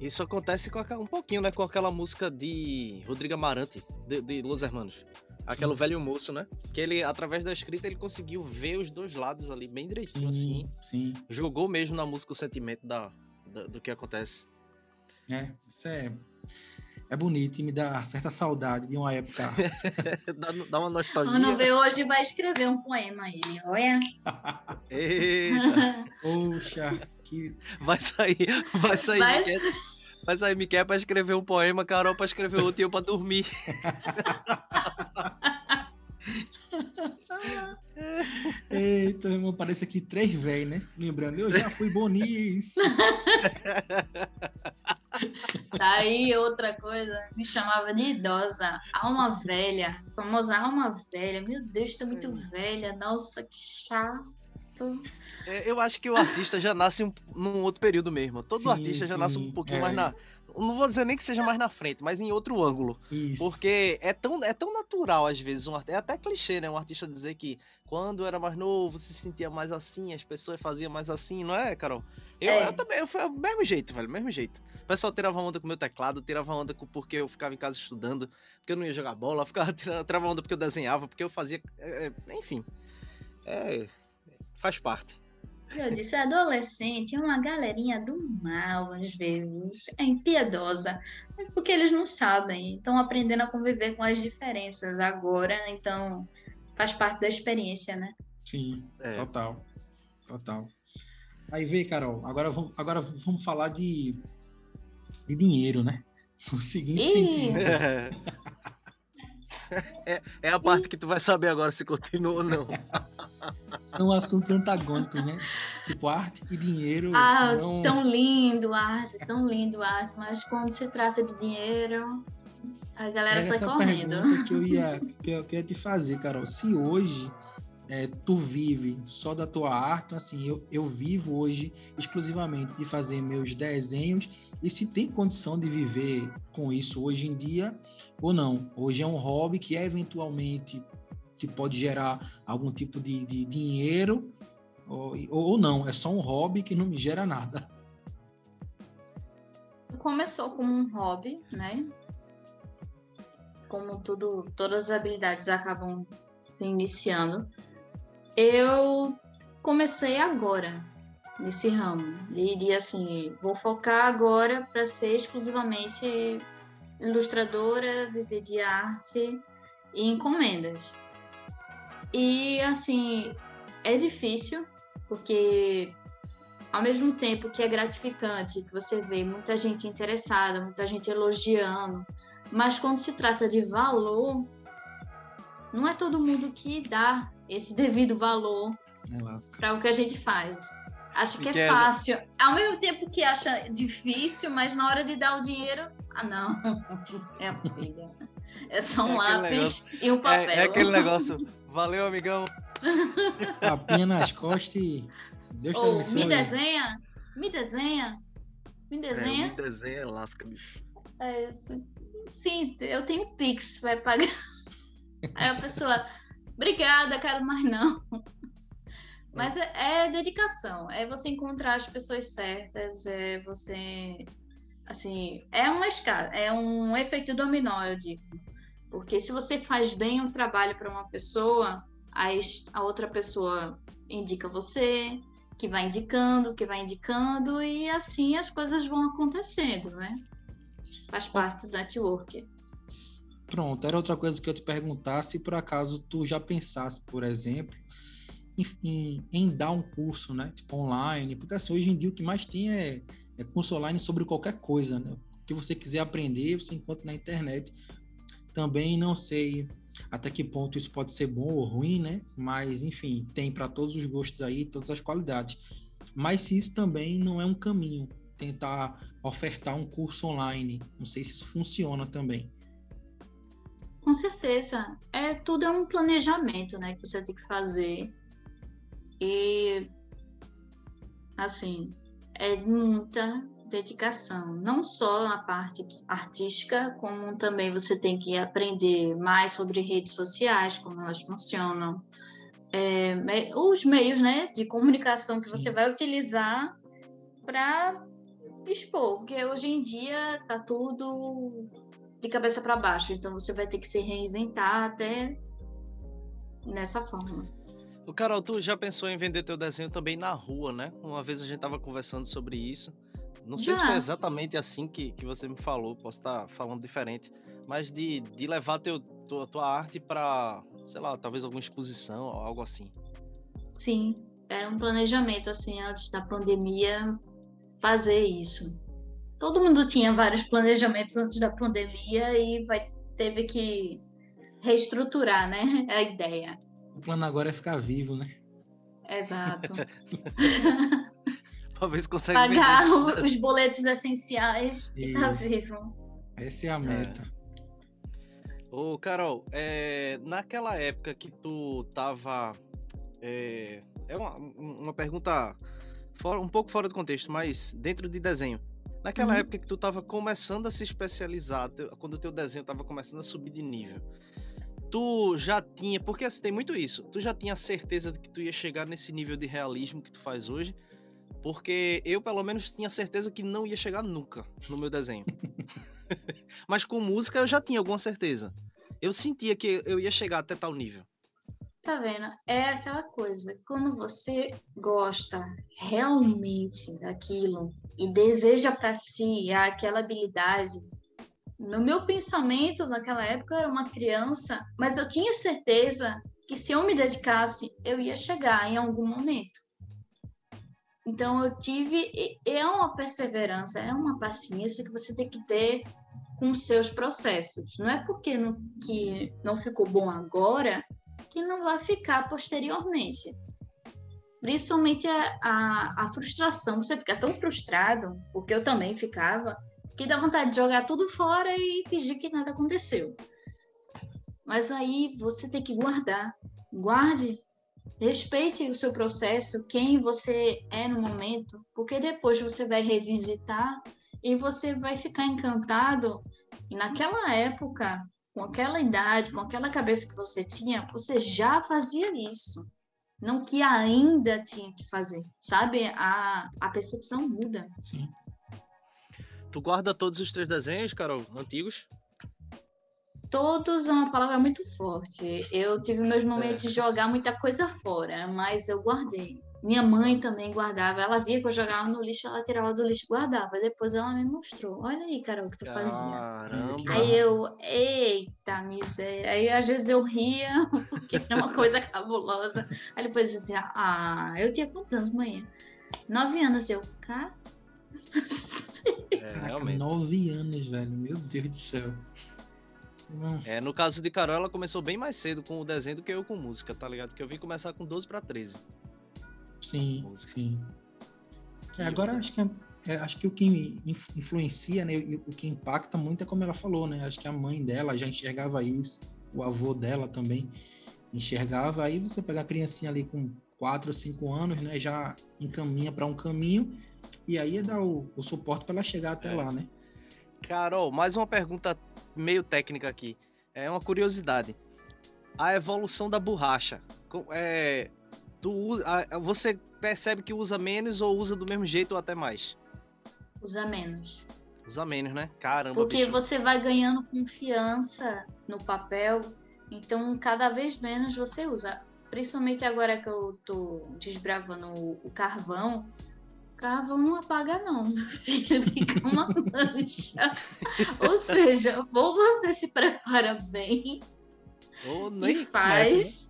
Speaker 4: Isso acontece com um pouquinho, né, com aquela música de Rodrigo Amarante, de, de Los Hermanos. Aquele velho moço, né? Que ele, através da escrita, ele conseguiu ver os dois lados ali bem direitinho, sim, assim.
Speaker 1: Sim.
Speaker 4: Jogou mesmo na música o sentimento da, da, do que acontece.
Speaker 1: É, isso é é bonito e me dá certa saudade de uma época. *laughs*
Speaker 4: dá, dá, uma nostalgia.
Speaker 3: Quando vê hoje vai escrever um poema aí, olha. *laughs*
Speaker 4: Eita! *laughs*
Speaker 1: Poxa, que.
Speaker 4: Vai sair, vai sair. Vai, Miquel, vai sair Miquel pra escrever um poema, Carol pra escrever outro e eu pra dormir.
Speaker 1: Eita, irmão, parece aqui três velhos, né? Lembrando, eu já fui boníssimo. *laughs*
Speaker 3: Daí outra coisa, me chamava de idosa, alma velha, famosa alma velha. Meu Deus, tô muito é. velha, nossa, que chato.
Speaker 4: É, eu acho que o artista já nasce um, num outro período mesmo. Todo sim, artista já sim, nasce um pouquinho é. mais na. Não vou dizer nem que seja mais na frente, mas em outro ângulo. Isso. Porque é tão, é tão natural, às vezes, um artista. É até clichê, né? Um artista dizer que quando era mais novo se sentia mais assim, as pessoas faziam mais assim, não é, Carol? Eu, é. eu também, eu fui do mesmo jeito, velho, mesmo jeito. O pessoal tirava onda com o meu teclado, tirava onda com porque eu ficava em casa estudando, porque eu não ia jogar bola, *laughs* ficava tirando, tirava onda porque eu desenhava, porque eu fazia. É, é enfim. É, faz parte.
Speaker 3: Eu disse, adolescente é uma galerinha do mal, às vezes, é impiedosa, porque eles não sabem, estão aprendendo a conviver com as diferenças agora, então faz parte da experiência, né?
Speaker 1: Sim, é. total, total. Aí vem, Carol, agora vamos, agora vamos falar de, de dinheiro, né? *laughs* No seguinte Ih. sentido. *laughs*
Speaker 4: É, é a parte que tu vai saber agora se continua ou não.
Speaker 1: São assuntos antagônicos, né? Tipo, arte e dinheiro.
Speaker 3: Ah, não... tão lindo arte, tão lindo arte, mas quando se trata de dinheiro, a galera sai correndo.
Speaker 1: Que eu, ia, *laughs* que eu, que eu ia te fazer, Carol. Se hoje é, tu vive só da tua arte, então, assim, eu, eu vivo hoje exclusivamente de fazer meus desenhos e se tem condição de viver com isso hoje em dia ou não. Hoje é um hobby que eventualmente te pode gerar algum tipo de, de dinheiro ou, ou não, é só um hobby que não me gera nada.
Speaker 3: Começou como um hobby, né? Como tudo, todas as habilidades acabam se iniciando eu comecei agora nesse ramo. E assim, vou focar agora para ser exclusivamente ilustradora, viver de arte e encomendas. E assim, é difícil, porque ao mesmo tempo que é gratificante, que você vê muita gente interessada, muita gente elogiando, mas quando se trata de valor, não é todo mundo que dá esse devido valor é para o que a gente faz. Acho que, é, é fácil. Ao mesmo tempo que acha difícil, mas na hora de dar o dinheiro, ah não, *laughs* é filha. É só um é lápis negócio, e um papel.
Speaker 4: É, é, aquele negócio. Valeu, amigão. *laughs*
Speaker 1: Papinha nas costas e Deus
Speaker 3: Ou, me desenha, me desenha, me desenha.
Speaker 4: É, me desenha, lasca, bicho.
Speaker 3: É, sim, eu tenho Pix, vai pagar. *laughs* Aí a pessoa, obrigada, quero mais não. Mas é, é, dedicação, é você encontrar as pessoas certas, é você, assim, é uma escala, é um efeito dominó, eu digo. Porque se você faz bem um trabalho para uma pessoa, aí a outra pessoa indica você, que vai indicando, que vai indicando, e assim as coisas vão acontecendo, né? Faz parte do network.
Speaker 1: Pronto, era outra coisa que eu te perguntar, se por acaso tu já pensasse, por exemplo, em, em, em, dar um curso, né? Tipo online, porque assim, hoje em dia o que mais tem é, é curso online sobre qualquer coisa, né? O que você quiser aprender, você encontra na internet. Também não sei até que ponto isso pode ser bom ou ruim, né? Mas, enfim, tem para todos os gostos aí, todas as qualidades. Mas se isso também não é um caminho, tentar ofertar um curso online, não sei se isso funciona também.
Speaker 3: Com certeza. É, tudo é um planejamento, né, que você tem que fazer. E, assim, é muita dedicação. Não só na parte artística, como também você tem que aprender mais sobre redes sociais, como elas funcionam. É, os meios né, de comunicação que Sim. você vai utilizar para expor, porque hoje em dia tá tudo de cabeça para baixo, então você vai ter que se reinventar até nessa forma.
Speaker 4: O Carol, tu já pensou em vender teu desenho também na rua, né? Uma vez a gente tava conversando sobre isso. Não sei já. se foi exatamente assim que, que você me falou, posso estar falando diferente, mas de, de levar teu, tua, tua arte para, sei lá, talvez alguma exposição ou algo assim.
Speaker 3: Sim, era um planejamento assim antes da pandemia fazer isso. Todo mundo tinha vários planejamentos antes da pandemia e vai teve que reestruturar, né, a ideia.
Speaker 1: O plano agora é ficar vivo, né?
Speaker 3: Exato. *laughs*
Speaker 4: Talvez consiga
Speaker 3: pagar vender. os boletos essenciais e tá vivo.
Speaker 1: Essa é a meta. É.
Speaker 4: Ô, Carol, é, naquela época que tu tava. É, é uma, uma pergunta fora, um pouco fora do contexto, mas dentro de desenho. Naquela uhum. época que tu estava começando a se especializar, quando o teu desenho estava começando a subir de nível, tu já tinha, porque assim, tem muito isso, tu já tinha certeza de que tu ia chegar nesse nível de realismo que tu faz hoje? Porque eu, pelo menos, tinha certeza que não ia chegar nunca no meu desenho. *laughs* Mas com música eu já tinha alguma certeza. Eu sentia que eu ia chegar até tal nível.
Speaker 3: Tá vendo? É aquela coisa, quando você gosta realmente daquilo e deseja para si aquela habilidade. No meu pensamento, naquela época, eu era uma criança, mas eu tinha certeza que se eu me dedicasse, eu ia chegar em algum momento. Então, eu tive. É uma perseverança, é uma paciência que você tem que ter com seus processos. Não é porque não, que não ficou bom agora que não vai ficar posteriormente. Principalmente a, a, a frustração. Você fica tão frustrado, porque eu também ficava, que dá vontade de jogar tudo fora e fingir que nada aconteceu. Mas aí você tem que guardar. Guarde, respeite o seu processo, quem você é no momento, porque depois você vai revisitar e você vai ficar encantado. E naquela época, com aquela idade, com aquela cabeça que você tinha, você já fazia isso. Não que ainda tinha que fazer. Sabe? A, a percepção muda.
Speaker 1: Sim.
Speaker 4: Tu guarda todos os teus desenhos, Carol, antigos?
Speaker 3: Todos é uma palavra muito forte. Eu tive meus momentos é. de jogar muita coisa fora, mas eu guardei. Minha mãe também guardava. Ela via que eu jogava no lixo, ela tirava do lixo e guardava. Depois ela me mostrou. Olha aí, Carol, o que tu
Speaker 4: Caramba.
Speaker 3: fazia. Aí eu, eita miséria. Aí às vezes eu ria, *laughs* porque era uma coisa *laughs* cabulosa. Aí depois dizia, ah, eu tinha quantos anos, mãe? Nove anos. Eu, cá?
Speaker 1: É, realmente. Nove anos, velho. Meu Deus do céu.
Speaker 4: É, no caso de Carol, ela começou bem mais cedo com o desenho do que eu com música, tá ligado? Que eu vim começar com 12 para 13.
Speaker 1: Sim, música. sim. É, agora acho que, é, é, acho que o que influencia, né, o que impacta muito é como ela falou, né? Acho que a mãe dela já enxergava isso, o avô dela também enxergava. Aí você pega a criancinha ali com 4 ou 5 anos, né? Já encaminha para um caminho e aí é dar o, o suporte para ela chegar até é. lá, né?
Speaker 4: Carol, mais uma pergunta meio técnica aqui. É uma curiosidade. A evolução da borracha. É, tu você percebe que usa menos ou usa do mesmo jeito ou até mais?
Speaker 3: Usa menos.
Speaker 4: Usa menos, né? Caramba,
Speaker 3: Porque
Speaker 4: bicho.
Speaker 3: você vai ganhando confiança no papel, então cada vez menos você usa. Principalmente agora que eu tô desbravando o carvão, carvão não apaga não, *laughs* filho, fica uma mancha. *laughs* ou seja, ou você se prepara bem
Speaker 4: ou nem
Speaker 3: e faz,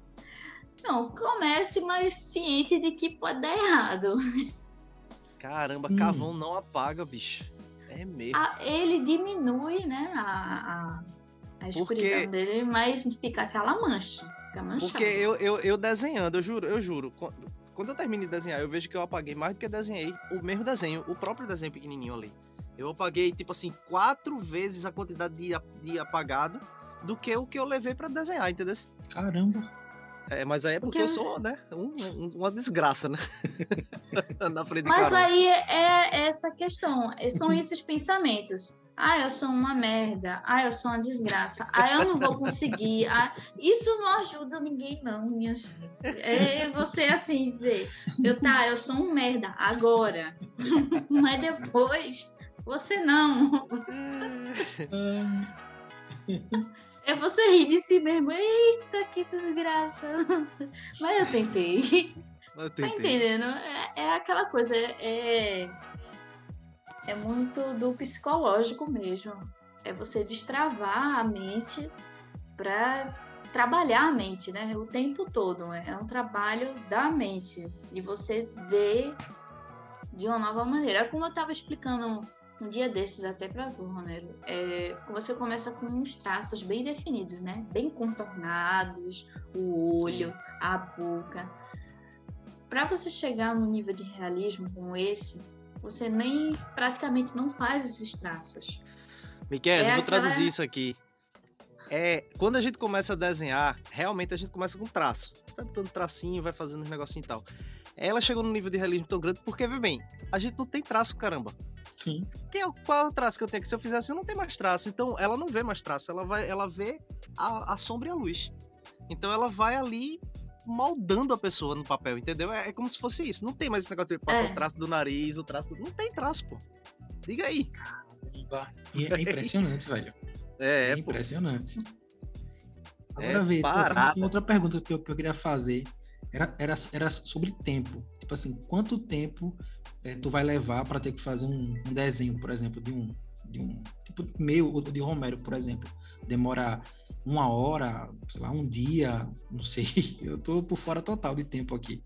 Speaker 3: não, comece mais ciente de que pode dar errado.
Speaker 4: Caramba, Sim. carvão não apaga, bicho. É mesmo.
Speaker 3: Ah, ele diminui, né, a, a, a escuridão Porque... dele, mas fica aquela mancha. Fica
Speaker 4: Porque eu, eu, eu desenhando, eu juro, eu juro. Quando eu termino de desenhar, eu vejo que eu apaguei mais do que desenhei o mesmo desenho, o próprio desenho pequenininho ali. Eu apaguei, tipo assim, quatro vezes a quantidade de, de apagado do que o que eu levei para desenhar, entendeu?
Speaker 1: Caramba.
Speaker 4: É, mas aí é porque, porque... eu sou, né, um, uma desgraça, né? *laughs*
Speaker 3: Na frente Mas Carol. aí é, é essa questão, são esses pensamentos. Ah, eu sou uma merda. Ah, eu sou uma desgraça. Ah, eu não vou conseguir. Ah, isso não ajuda ninguém, não, minha gente. É você assim dizer, eu tá, eu sou um merda agora. *laughs* Mas depois, você não. *laughs* É você rir de si mesmo. Eita, que desgraça. Mas eu tentei. Eu tentei. Tá entendendo? É, é aquela coisa, é, é muito do psicológico mesmo. É você destravar a mente para trabalhar a mente, né? O tempo todo. É um trabalho da mente. E você vê de uma nova maneira. Como eu estava explicando um dia desses até para tu, Romero, é, você começa com uns traços bem definidos, né? Bem contornados, o olho, a boca. Para você chegar num nível de realismo como esse, você nem praticamente não faz esses traços.
Speaker 4: Miquel, é eu vou aquela... traduzir isso aqui. É, quando a gente começa a desenhar, realmente a gente começa com traço. Vai botando tracinho, vai fazendo uns negocinhos e tal. Ela chegou num nível de realismo tão grande porque, vê bem, a gente não tem traço, caramba.
Speaker 1: Sim.
Speaker 4: Quem é, qual é o traço que eu tenho? Que se eu fizesse, não tem mais traço. Então, ela não vê mais traço. Ela, vai, ela vê a, a sombra e a luz. Então, ela vai ali moldando a pessoa no papel, entendeu? É, é, como se fosse isso. Não tem mais esse negócio de passar é. o traço do nariz, o traço do... Não tem traço, pô. Diga aí.
Speaker 1: Caramba. é impressionante, velho. *laughs*
Speaker 4: É,
Speaker 1: é impressionante. Agora, é vê, tem outra pergunta que eu, que eu queria fazer. Era, era, era sobre tempo. Tipo assim, quanto tempo é, tu vai levar para ter que fazer um, um, desenho, por exemplo, de um, de um tipo meu ou de Romero, por exemplo, demora uma hora, sei lá, um dia, não sei. *laughs* Eu tô por fora total de tempo aqui.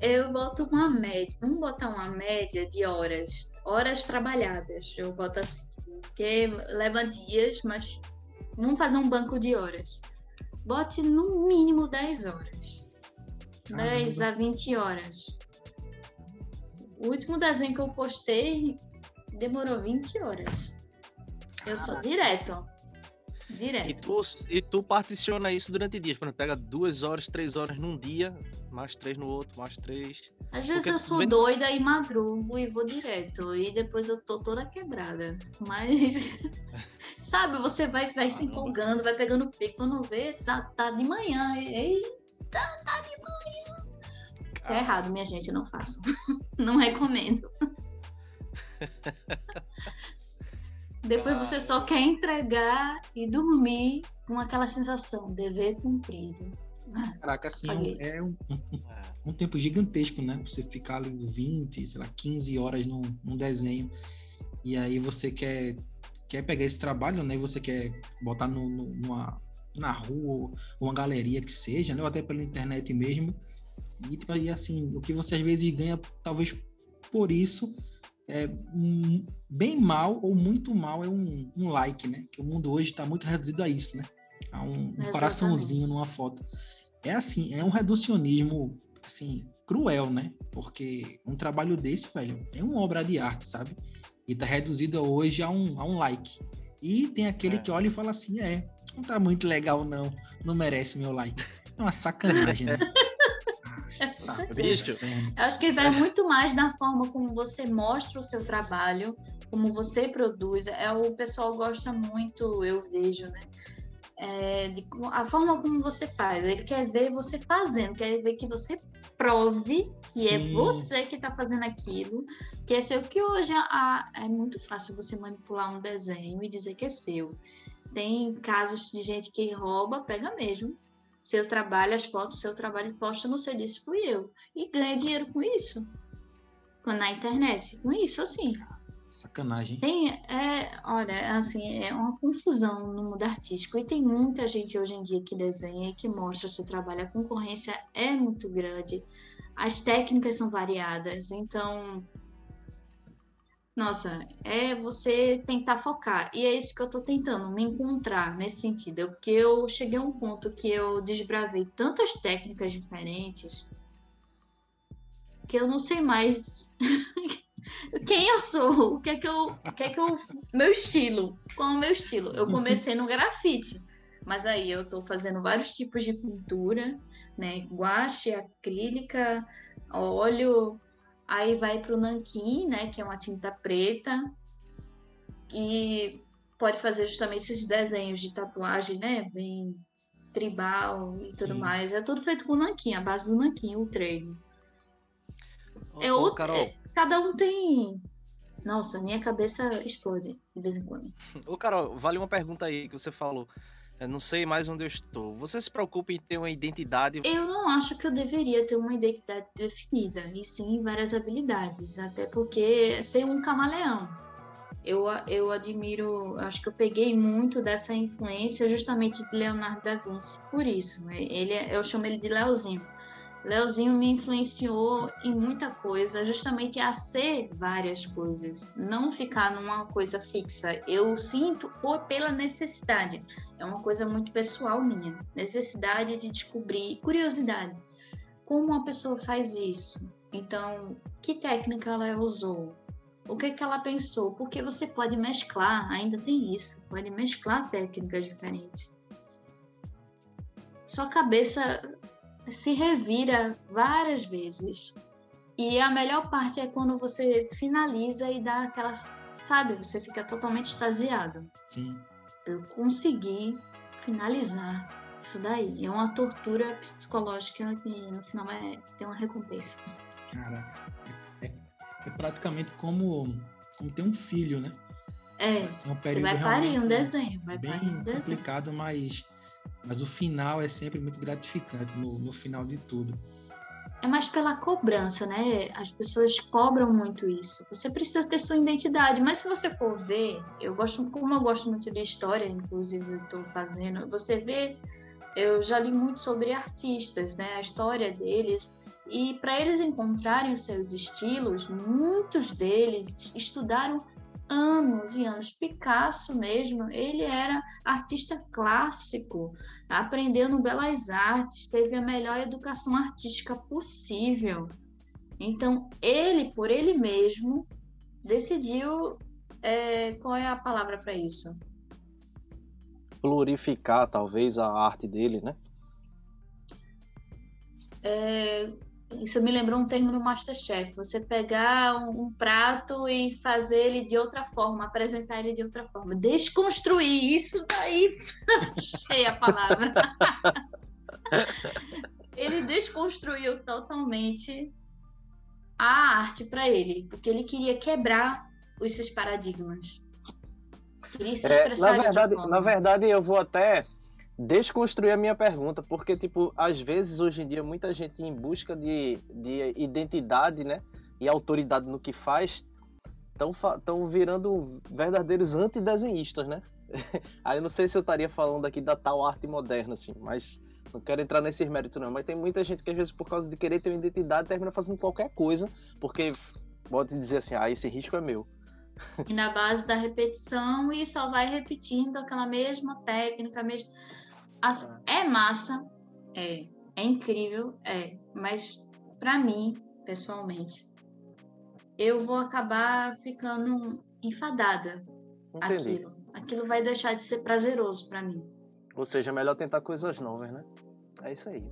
Speaker 3: Eu boto uma média, vamos botar uma média de horas, horas trabalhadas. Eu boto assim, que leva dias, mas vamos fazer um banco de horas. Bote no mínimo 10 horas. Caramba. 10 a 20 horas. O último desenho que eu postei demorou 20 horas. Eu sou direto. Direto.
Speaker 4: E tu, e tu particiona isso durante dias. Por exemplo, pega duas horas, três horas num dia, mais três no outro, mais três.
Speaker 3: Às vezes Porque eu sou vem... doida e madrugo e vou direto. E depois eu tô toda quebrada. Mas. *laughs* sabe, você vai, vai se empolgando, vai pegando pico. Quando vê, tá, tá de manhã. Eita, tá de manhã. Isso é errado, minha gente, eu não faço. *laughs* não recomendo. *laughs* Depois você só quer entregar e dormir com aquela sensação, dever cumprido.
Speaker 1: Caraca, assim, é um, um, um, tempo gigantesco, né? Você ficar ali 20, sei lá, 15 horas num, num desenho. E aí você quer, quer pegar esse trabalho, né? E você quer botar no, no, numa, na rua, uma galeria que seja, né? Ou até pela internet mesmo. E, e assim, o que você às vezes ganha, talvez por isso, é um, bem mal ou muito mal é um, um, like, né? Que o mundo hoje está muito reduzido a isso, né? A um, um coraçãozinho numa foto. É assim, é um reducionismo, assim, cruel, né? Porque um trabalho desse, velho, é uma obra de arte, sabe? E tá reduzido hoje a um, a um like. E tem aquele é. que olha e fala assim, é, não tá muito legal não, não merece meu like. É uma sacanagem, né? *laughs*
Speaker 3: certeza. Eu acho que vai muito mais na forma como você mostra o seu trabalho, como você produz. É, o pessoal gosta muito, eu vejo, né? É, de, a forma como você faz. Ele quer ver você fazendo, quer ver que você prove que é Sim. é você que está fazendo aquilo, que é seu. Que hoje a, é muito fácil você manipular um desenho e dizer que é seu. Tem casos de gente que rouba, pega mesmo, seu trabalho, as fotos, seu trabalho posta no seu disse fui eu. E ganha dinheiro com isso. Na internet, com isso, assim.
Speaker 1: Sacanagem.
Speaker 3: Tem, é, olha, assim, é uma confusão no mundo artístico. E tem muita gente hoje em dia que desenha e que mostra o seu trabalho. A concorrência é muito grande. As técnicas são variadas. Então, nossa, é você tentar focar. E é isso que eu tô tentando, me encontrar nesse sentido. Porque eu cheguei a um ponto que eu desbravei tantas técnicas diferentes que eu não sei mais *laughs* quem eu sou, o que é que eu, o que é que eu, meu estilo, qual é o meu estilo? Eu comecei no grafite, mas aí eu estou fazendo vários tipos de pintura, né? Guache, acrílica, óleo, aí vai para o nanquim, né? Que é uma tinta preta e pode fazer justamente esses desenhos de tatuagem, né? Bem tribal e tudo Sim. mais. É tudo feito com nanquim, a base do nanquim, o treino. É outro, Carol. É, cada um tem. Nossa, minha cabeça explode de vez em quando. *laughs*
Speaker 4: Ô, Carol, vale uma pergunta aí que você falou. Eu não sei mais onde eu estou. Você se preocupa em ter uma identidade?
Speaker 3: Eu não acho que eu deveria ter uma identidade definida, e sim várias habilidades. Até porque ser um camaleão eu, eu admiro, acho que eu peguei muito dessa influência justamente de Leonardo da Vinci, por isso. Né? Ele, é, eu chamo ele de Leozinho. Leozinho me influenciou em muita coisa, justamente a ser várias coisas, não ficar numa coisa fixa. Eu sinto por, pela necessidade, é uma coisa muito pessoal minha, necessidade de descobrir, curiosidade, como uma pessoa faz isso. Então, que técnica ela usou? o que, que ela pensou, porque você pode mesclar, ainda tem isso, pode mesclar técnicas diferentes. Sua cabeça se revira várias vezes. E a melhor parte é quando você finaliza e dá aquela, sabe, você fica totalmente extasiado.
Speaker 1: Sim.
Speaker 3: Eu consegui finalizar isso daí. É uma tortura psicológica que no final é, tem uma recompensa.
Speaker 1: Cara, é praticamente como, como ter um filho, né?
Speaker 3: É, assim, um você vai parir um desenho, vai
Speaker 1: bem
Speaker 3: parir um
Speaker 1: desenho. complicado, mas, mas o final é sempre muito gratificante no, no final de tudo.
Speaker 3: É mais pela cobrança, né? As pessoas cobram muito isso. Você precisa ter sua identidade, mas se você for ver, eu gosto, como eu gosto muito de história, inclusive estou fazendo, você vê, eu já li muito sobre artistas, né? A história deles e para eles encontrarem os seus estilos, muitos deles estudaram anos e anos. Picasso mesmo, ele era artista clássico, aprendeu no Belas Artes, teve a melhor educação artística possível. Então, ele, por ele mesmo, decidiu. É, qual é a palavra para isso?
Speaker 4: Glorificar, talvez, a arte dele, né?
Speaker 3: É, isso me lembrou um termo no Masterchef. Você pegar um, um, prato e fazer ele de outra forma, apresentar ele de outra forma. Desconstruir isso daí. *laughs* Cheia a palavra. *laughs* ele desconstruiu totalmente a arte para ele, porque ele queria quebrar esses paradigmas.
Speaker 4: Queria se expressar é, na verdade, Na verdade, eu vou até desconstruir a minha pergunta, porque, tipo, às vezes, hoje em dia, muita gente em busca de, de identidade, né, e autoridade no que faz, estão virando verdadeiros antidesenhistas, né? *laughs* Aí não sei se eu estaria falando aqui da tal arte moderna, assim, mas não quero entrar nesses méritos, não. Mas tem muita gente que, às vezes, por causa de querer ter uma identidade, termina fazendo qualquer coisa, porque pode dizer assim, ah, esse risco é meu.
Speaker 3: E na base da repetição, e só vai repetindo aquela mesma técnica, mesmo as, é massa, é, é incrível, é, mas para mim, pessoalmente, eu vou acabar ficando enfadada Entendi. aquilo. Aquilo vai deixar de ser prazeroso para mim.
Speaker 4: Ou seja, é melhor tentar coisas novas, né? É isso aí.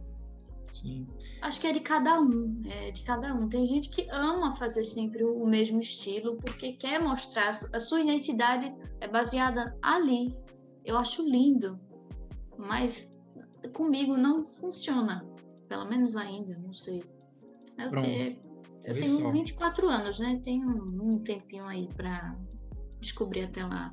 Speaker 1: Sim.
Speaker 3: Acho que é de cada um, é de cada um. Tem gente que ama fazer sempre o mesmo estilo porque quer mostrar a sua identidade é baseada ali. Eu acho lindo mas comigo não funciona. Pelo menos ainda, não sei. Eu, te, eu tenho só. 24 anos, né? Tenho um tempinho aí para descobrir até lá.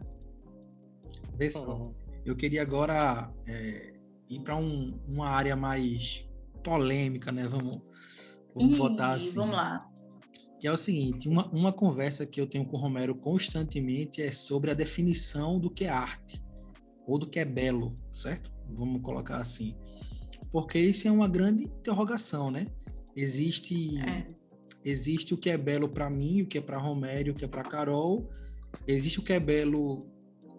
Speaker 1: Vê só. Eu queria agora é, ir para um, uma área mais polêmica, né? Vamos, vamos Ih, botar assim.
Speaker 3: Vamos lá.
Speaker 1: Que é o seguinte: uma, uma conversa que eu tenho com o Romero constantemente é sobre a definição do que é arte ou do que é belo, certo? Vamos colocar assim. Porque isso é uma grande interrogação, né? Existe é. existe o que é belo para mim, o que é para Romério, o que é para Carol. Existe o que é belo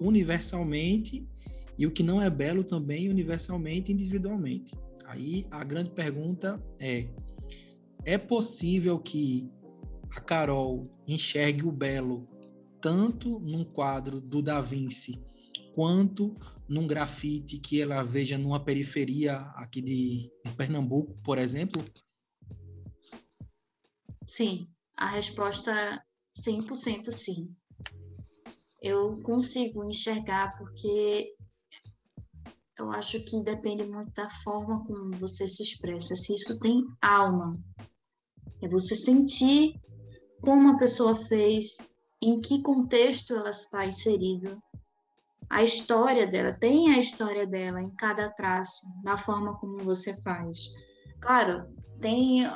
Speaker 1: universalmente e o que não é belo também universalmente, individualmente. Aí a grande pergunta é: é possível que a Carol enxergue o belo tanto num quadro do Da Vinci quanto num grafite que ela veja numa periferia aqui de, Pernambuco, por exemplo?
Speaker 3: Sim, a resposta 100% sim. Eu consigo enxergar porque eu acho que depende muito da forma como você se expressa. Se isso tem alma, é você sentir como a pessoa fez, em que contexto ela está inserido, a história dela, tem a história dela em cada traço, na forma como você faz. Claro, tem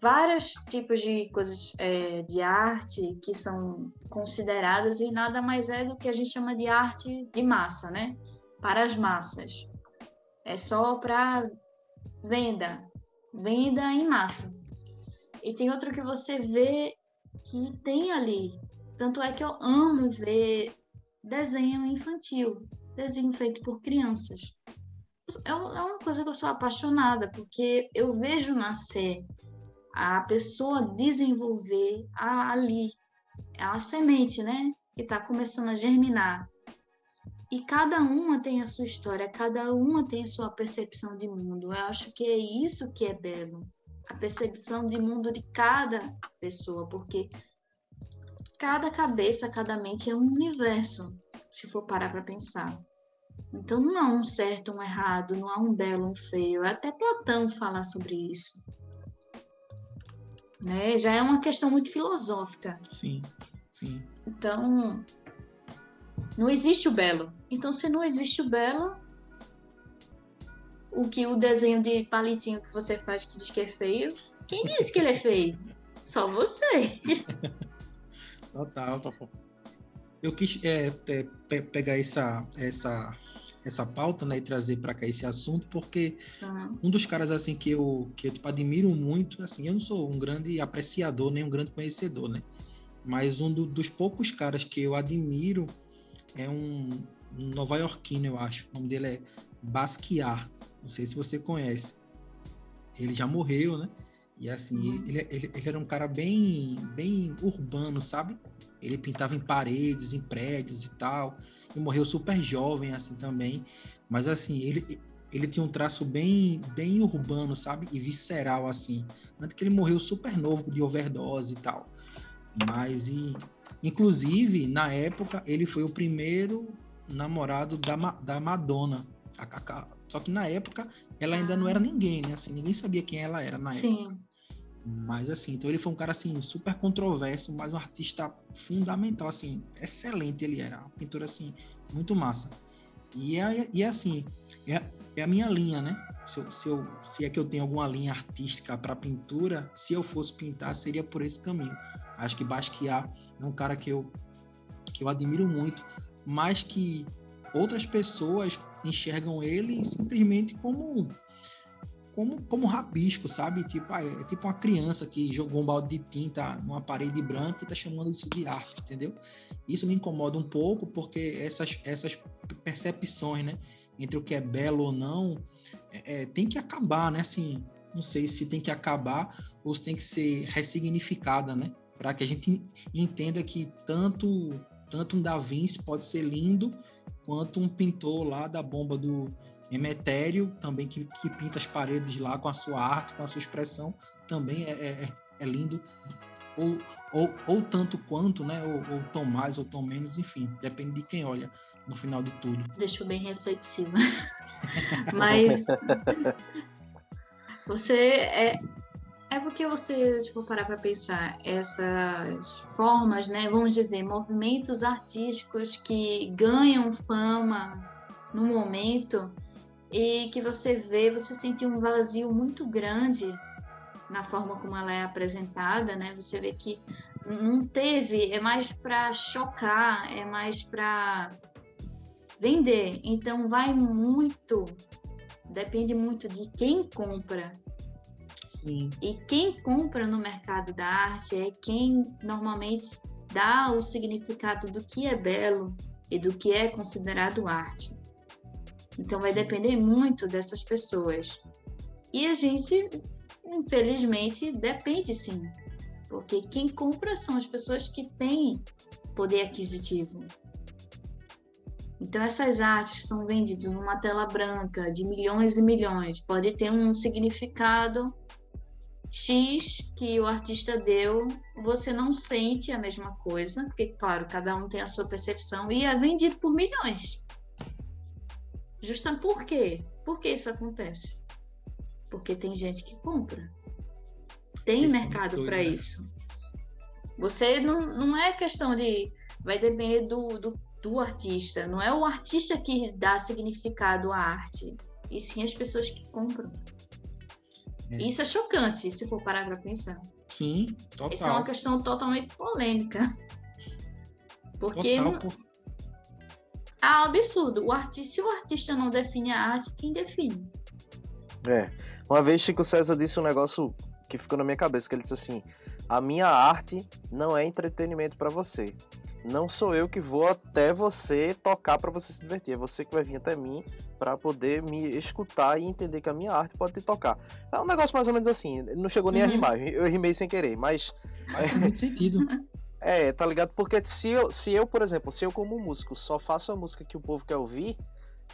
Speaker 3: vários tipos de coisas é, de arte que são consideradas e nada mais é do que a gente chama de arte de massa, né? Para as massas. É só para venda, venda em massa. E tem outro que você vê que tem ali. Tanto é que eu amo ver desenho infantil, desenho feito por crianças. É, é uma coisa que eu sou apaixonada, porque eu vejo nascer a pessoa desenvolver ali a semente, né? Que está começando a germinar. E cada uma tem a sua história, cada uma tem a sua percepção de mundo. Eu acho que é isso que é belo. A percepção de mundo de cada pessoa, porque cada cabeça, cada mente é um universo, se for parar para pensar. Então não há um certo, um errado, não há um belo, um feio. Até Platão fala sobre isso né? Já é uma questão muito filosófica.
Speaker 1: Sim, sim.
Speaker 3: Então, não existe o belo. Então, se não existe o belo, o que o desenho de palitinho que você faz que diz que é feio, quem disse que ele é feio? Só você. *laughs*
Speaker 1: Total. Eu quis é, é, pegar essa, essa essa pauta, né, e trazer para cá esse assunto, porque uhum. um dos caras assim que eu que eu tipo, admiro muito, assim, eu não sou um grande apreciador nem um grande conhecedor, né? Mas um do, dos poucos caras que eu admiro é um, um nova-iorquino, eu acho. O nome dele é Basquiat. Não sei se você conhece. Ele já morreu, né? E assim, uhum. ele, ele, ele, era um cara bem, bem urbano, sabe? Ele pintava em paredes, em prédios e tal e morreu super jovem assim também, mas assim, ele ele tinha um traço bem bem urbano, sabe? E visceral assim. Tanto que ele morreu super novo de overdose e tal. Mas e inclusive, na época, ele foi o primeiro namorado da, da Madonna. A, a, só que na época ela ainda não era ninguém, né? Assim, ninguém sabia quem ela era na Sim. época. Mas assim, então ele foi um cara assim super controverso, mas um artista fundamental assim, excelente ele era, uma pintura assim muito massa. E é, e é assim, é, é a minha linha, né? Se, eu, se, eu, se é que eu tenho alguma linha artística para pintura, se eu fosse pintar seria por esse caminho. Acho que Basquiat é um cara que eu que eu admiro muito, mas que outras pessoas enxergam ele simplesmente como como, como rabisco, sabe? Tipo, ah, é tipo uma criança que jogou um balde de tinta numa parede branca e tá chamando isso de arte, entendeu? Isso me incomoda um pouco porque essas, essas percepções, né? Entre o que é belo ou não, é, é, tem que acabar, né? Assim, não sei se tem que acabar ou se tem que ser ressignificada, né? Para que a gente entenda que tanto, tanto um Da Vinci pode ser lindo quanto um pintor lá da bomba do, Emetério, também que, que pinta as paredes lá com a sua arte, com a sua expressão, também é, é, é lindo. Ou, ou, ou tanto quanto, né? Ou, ou tão mais ou tão menos, enfim, depende de quem olha no final de tudo.
Speaker 3: Deixou bem reflexiva. *laughs* Mas *laughs* você é, é porque você, se for parar para pensar, essas formas, né, vamos dizer, movimentos artísticos que ganham fama no momento, e que você vê, você sente um vazio muito grande na forma como ela é apresentada, né? Você vê que não teve, é mais para chocar, é mais para vender. Então vai muito, depende muito de quem compra.
Speaker 1: Sim.
Speaker 3: E quem compra no mercado da arte é quem normalmente dá o significado do que é belo e do que é considerado arte. Então vai depender muito dessas pessoas. E a gente, infelizmente, depende sim. Porque quem compra são as pessoas que têm poder aquisitivo. Então, essas artes que são vendidas numa tela branca de milhões e milhões, pode ter um significado X que o artista deu, você não sente a mesma coisa, porque, claro, cada um tem a sua percepção, e é vendido por milhões. Justamente por quê? Por que isso acontece? Porque tem gente que compra. Tem isso mercado para isso. Você não, não é questão de. Vai depender do, do, do artista. Não é o artista que dá significado à arte, e sim as pessoas que compram. É. Isso é chocante, se for parar para pensar.
Speaker 1: Sim, total.
Speaker 3: Isso é uma questão totalmente polêmica. Porque total, não... é um absurdo. O artista, se o artista não define a arte, quem define?
Speaker 4: É. Uma vez Chico César disse um negócio que ficou na minha cabeça, que ele disse assim: "A minha arte não é entretenimento para você não sou eu que vou até você tocar para você se divertir. É você que vai vir até mim para poder me escutar e entender que a minha arte pode te tocar. É um negócio mais ou menos assim. Não chegou nem uhum. a rimar. Eu rimei sem querer, mas.
Speaker 1: Faz muito sentido. *laughs*
Speaker 4: É, tá ligado? Porque se eu, se eu, por exemplo, se eu como músico só faço a música que o povo quer ouvir,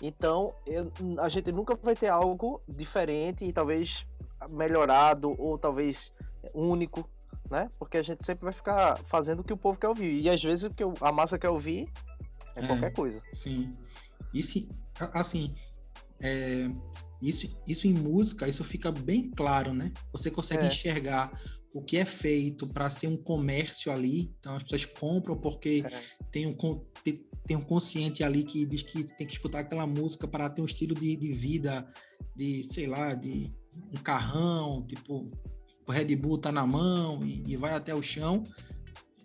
Speaker 4: então eu, a gente nunca vai ter algo diferente e talvez melhorado ou talvez único né? Porque a gente sempre vai ficar fazendo o que o povo quer ouvir. E às vezes o que a massa quer ouvir é, é qualquer coisa.
Speaker 1: Sim. Isso, assim, é, isso, isso em música, isso fica bem claro, né? Você consegue é. enxergar o que é feito para ser um comércio ali. Então as pessoas compram porque é. tem, um, tem um consciente ali que diz que tem que escutar aquela música para ter um estilo de, de vida, de, sei lá, de um carrão, tipo, o Red Bull tá na mão e, e vai até o chão.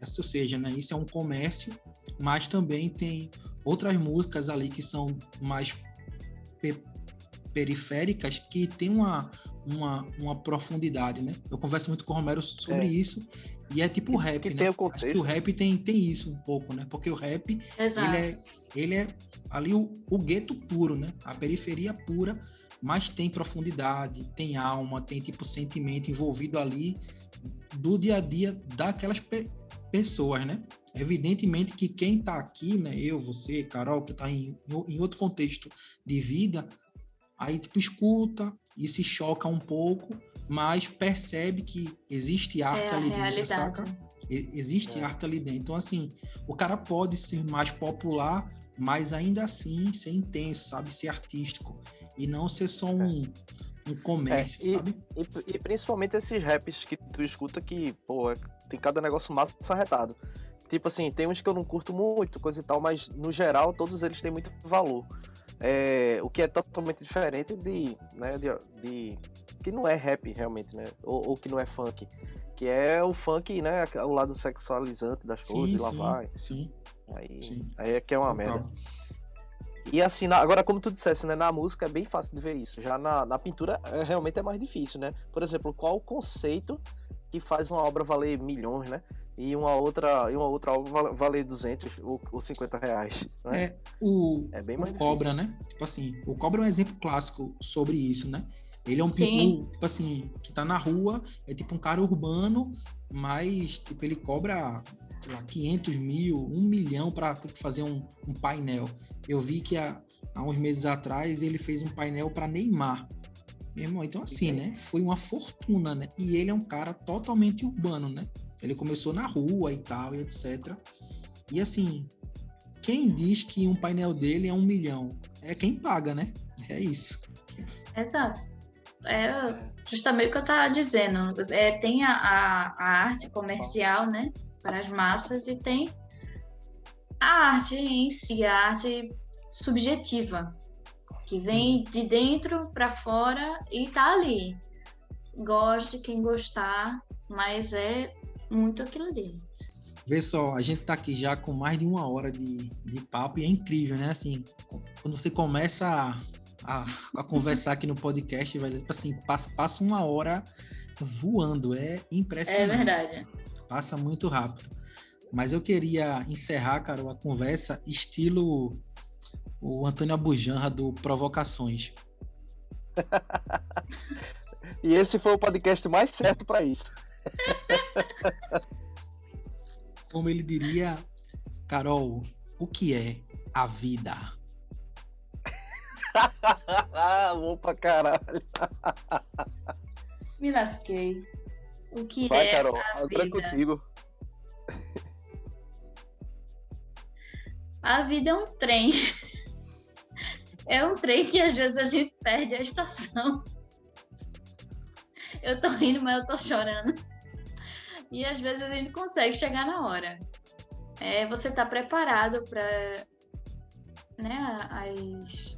Speaker 1: Ou seja, né, isso é um comércio, mas também tem outras músicas ali que são mais pe periféricas que tem uma, uma, uma profundidade, né? Eu converso muito com o Romero sobre é. isso e é tipo o rap, que né? Tem o, contexto. Acho que o rap tem, tem isso um pouco, né? Porque o rap, ele é, ele é ali o, o gueto puro, né? A periferia pura mas tem profundidade, tem alma, tem tipo sentimento envolvido ali do dia a dia daquelas pe pessoas, né? Evidentemente que quem está aqui, né, eu, você, Carol, que está em, em outro contexto de vida, aí tipo escuta e se choca um pouco, mas percebe que existe é arte é ali dentro, saca? Existe é. arte ali dentro. Então, assim, o cara pode ser mais popular, mas ainda assim ser intenso, sabe? Ser artístico e não ser só um, um comércio, é, e, sabe?
Speaker 4: E, e, principalmente esses raps que tu escuta que, pô, é, tem cada negócio massa arretado. Tipo assim, tem uns que eu não curto muito, coisa e tal, mas no geral todos eles têm muito valor. É, o que é totalmente diferente de, né, de, de, que não é rap realmente, né, ou, ou, que não é funk, que é o funk, né, o lado sexualizante das coisas, sim, e lá vai.
Speaker 1: Sim.
Speaker 4: Aí, sim. aí é que é uma Total. merda. E assim, na, agora como tu dissesse, né, na música é bem fácil de ver isso. Já na, na pintura é, realmente é mais difícil, né? Por exemplo, qual o conceito que faz uma obra valer milhões, né? E uma outra, e uma outra obra valer 200 ou, ou 50 reais. Né?
Speaker 1: É, o, é bem mais o Cobra, né? Tipo assim, o Cobra é um exemplo clássico sobre isso, né? Ele é um pintor, tipo assim, que tá na rua, é tipo um cara urbano, mas, tipo, ele cobra sei lá, 500 mil, 1 milhão para fazer um, um, painel. Eu vi que há, há, uns meses atrás ele fez um painel para Neymar. Meu irmão, então assim, né? Foi uma fortuna, né? E ele é um cara totalmente urbano, né? Ele começou na rua e tal, e etc. E assim, quem diz que um painel dele é um milhão? É quem paga, né? É isso.
Speaker 3: Exato. É justamente o que eu estava dizendo. É, tem a, a, arte comercial, né? para as massas e tem a arte em si, a arte subjetiva, que vem de dentro para fora e tá ali. Goste quem gostar, mas é muito aquilo ali.
Speaker 1: Vê só, a gente tá aqui já com mais de uma hora de, de papo e é incrível, né? Assim, quando você começa a, a, a *laughs* conversar aqui no podcast, vai assim, passa, passa uma hora voando, é impressionante.
Speaker 3: É verdade
Speaker 1: passa muito rápido. Mas eu queria encerrar, cara, a conversa estilo o Antônio Abujanra do Provocações. *laughs*
Speaker 4: e esse foi o podcast mais certo para isso. *laughs*
Speaker 1: Como ele diria, Carol, o que é a vida? *laughs*
Speaker 4: Bom pra caralho.
Speaker 3: Me lasquei. O que
Speaker 4: Vai,
Speaker 3: é
Speaker 4: Carol,
Speaker 3: a
Speaker 4: é
Speaker 3: vida?
Speaker 4: contigo.
Speaker 3: A vida é um trem. É um trem que às vezes a gente perde a estação. Eu tô rindo, mas eu tô chorando. E às vezes a gente consegue chegar na hora. É, você tá preparado para né, as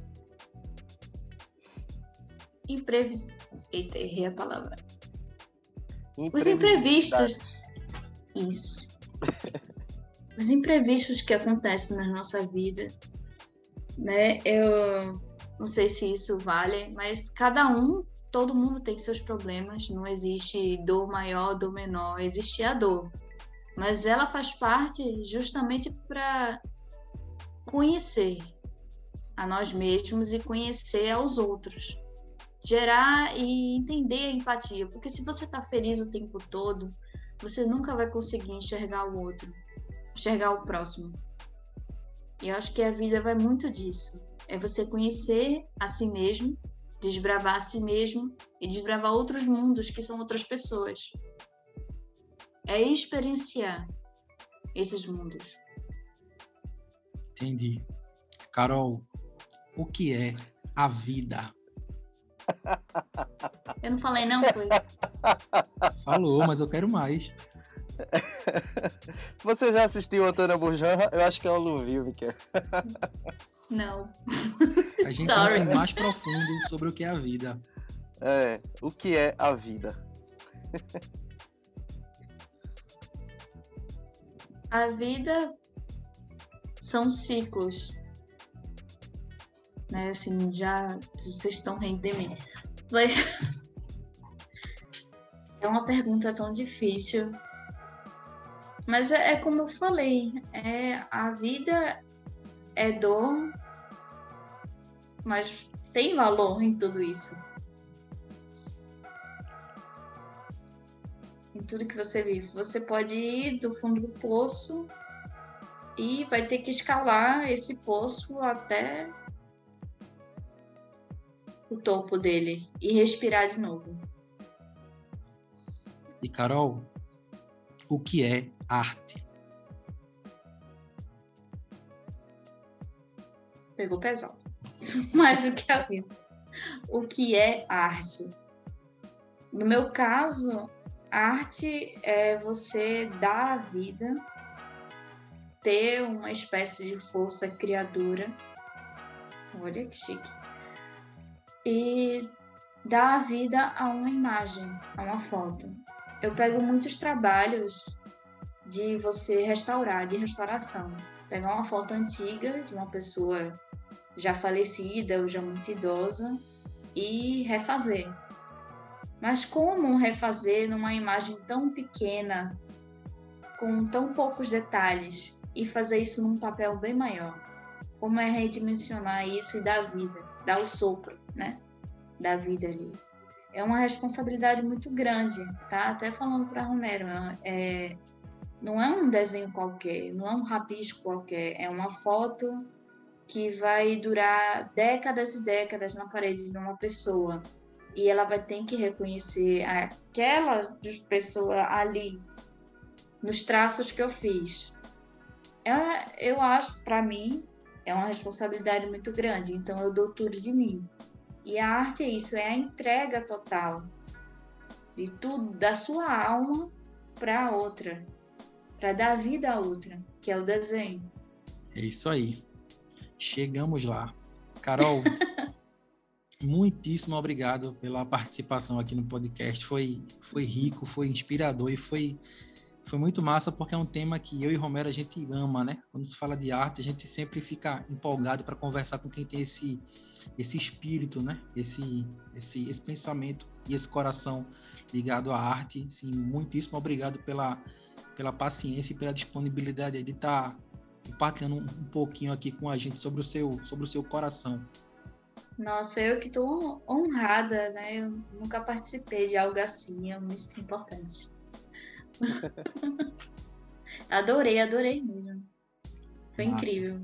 Speaker 3: imprevis... Eita, errei a palavra. Os imprevistos. Isso. Os imprevistos que acontecem na nossa vida, né? Eu não sei se isso vale, mas cada um, todo mundo tem seus problemas. Não existe dor maior, dor menor. Existe a dor, mas ela faz parte justamente para conhecer a nós mesmos e conhecer aos outros gerar e entender a empatia, porque se você está feliz o tempo todo, você nunca vai conseguir enxergar o outro, enxergar o próximo. E eu acho que a vida vai muito disso. É você conhecer a si mesmo, desbravar a si mesmo e desbravar outros mundos que são outras pessoas. É experienciar esses mundos.
Speaker 1: Entendi. Carol, o que é a vida?
Speaker 3: Eu não falei não, foi?
Speaker 1: Falou, mas eu quero mais. *laughs*
Speaker 4: Você já assistiu Antônia Burjan? Eu acho que ela não viu, Miquel. *laughs*
Speaker 3: Não.
Speaker 1: A gente
Speaker 3: Sorry.
Speaker 1: entra mais profundo sobre o que é a vida.
Speaker 4: É, o que é a vida?
Speaker 3: A vida são ciclos. Né, assim, já vocês estão rindo de mim. Mas *laughs* é uma pergunta tão difícil. Mas é, é como eu falei, é a vida é dor, mas tem valor em tudo isso. Em tudo que você vive. Você pode ir do fundo do poço e vai ter que escalar esse poço até o topo dele e respirar de novo.
Speaker 1: E Carol, o que é arte?
Speaker 3: Pegou pesado. *laughs* Mais do que a vida. O que é arte? No meu caso, arte é você dar à vida, ter uma espécie de força criadora. Olha que chique. E dar a vida a uma imagem, a uma foto. Eu pego muitos trabalhos de você restaurar, de restauração. Pegar uma foto antiga de uma pessoa já falecida ou já muito idosa e refazer. Mas como refazer numa imagem tão pequena, com tão poucos detalhes, e fazer isso num papel bem maior? Como é redimensionar isso e dar vida, dar o sopro, né? Da vida ali. É uma responsabilidade muito grande, tá? Até falando para Romero, é, não é um desenho qualquer, não é um rabisco qualquer, é uma foto que vai durar décadas e décadas na parede de uma pessoa e ela vai ter que reconhecer aquela pessoa ali nos traços que eu fiz. É, eu acho, para mim, é uma responsabilidade muito grande. Então eu dou tudo de mim. E a arte é isso, é a entrega total de tudo, da sua alma para outra, para dar vida a outra, que é o desenho.
Speaker 1: É isso aí. Chegamos lá. Carol, *laughs* muitíssimo obrigado pela participação aqui no podcast. Foi, foi rico, foi inspirador e foi, foi muito massa porque é um tema que eu e Romero a gente ama, né? Quando se fala de arte, a gente sempre fica empolgado para conversar com quem tem esse, esse espírito, né? Esse, esse, esse pensamento e esse coração ligado à arte. Sim, muitíssimo obrigado pela, pela paciência e pela disponibilidade de estar tá compartilhando um pouquinho aqui com a gente sobre o seu, sobre o seu coração.
Speaker 3: Nossa, eu que estou honrada, né? Eu nunca participei de algo assim, é muito importante. *laughs* adorei, adorei mesmo. Foi incrível.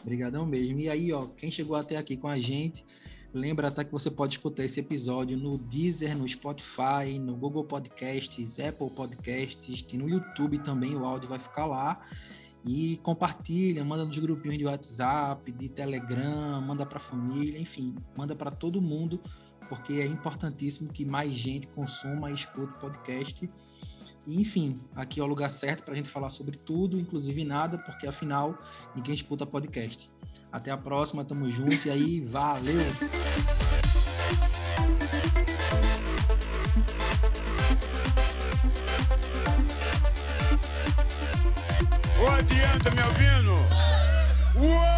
Speaker 1: Obrigadão mesmo. E aí, ó, quem chegou até aqui com a gente, lembra até que você pode escutar esse episódio no Deezer, no Spotify, no Google Podcasts, Apple Podcasts, e no YouTube também o áudio vai ficar lá. E compartilha, manda nos grupinhos de WhatsApp, de Telegram, manda para a família, enfim, manda para todo mundo, porque é importantíssimo que mais gente consuma e escute o podcast. Enfim, aqui é o lugar certo para a gente falar sobre tudo, inclusive nada, porque afinal ninguém escuta podcast. Até a próxima, tamo junto e aí, valeu!
Speaker 2: Ô, Adriano, tá me ouvindo? Uou!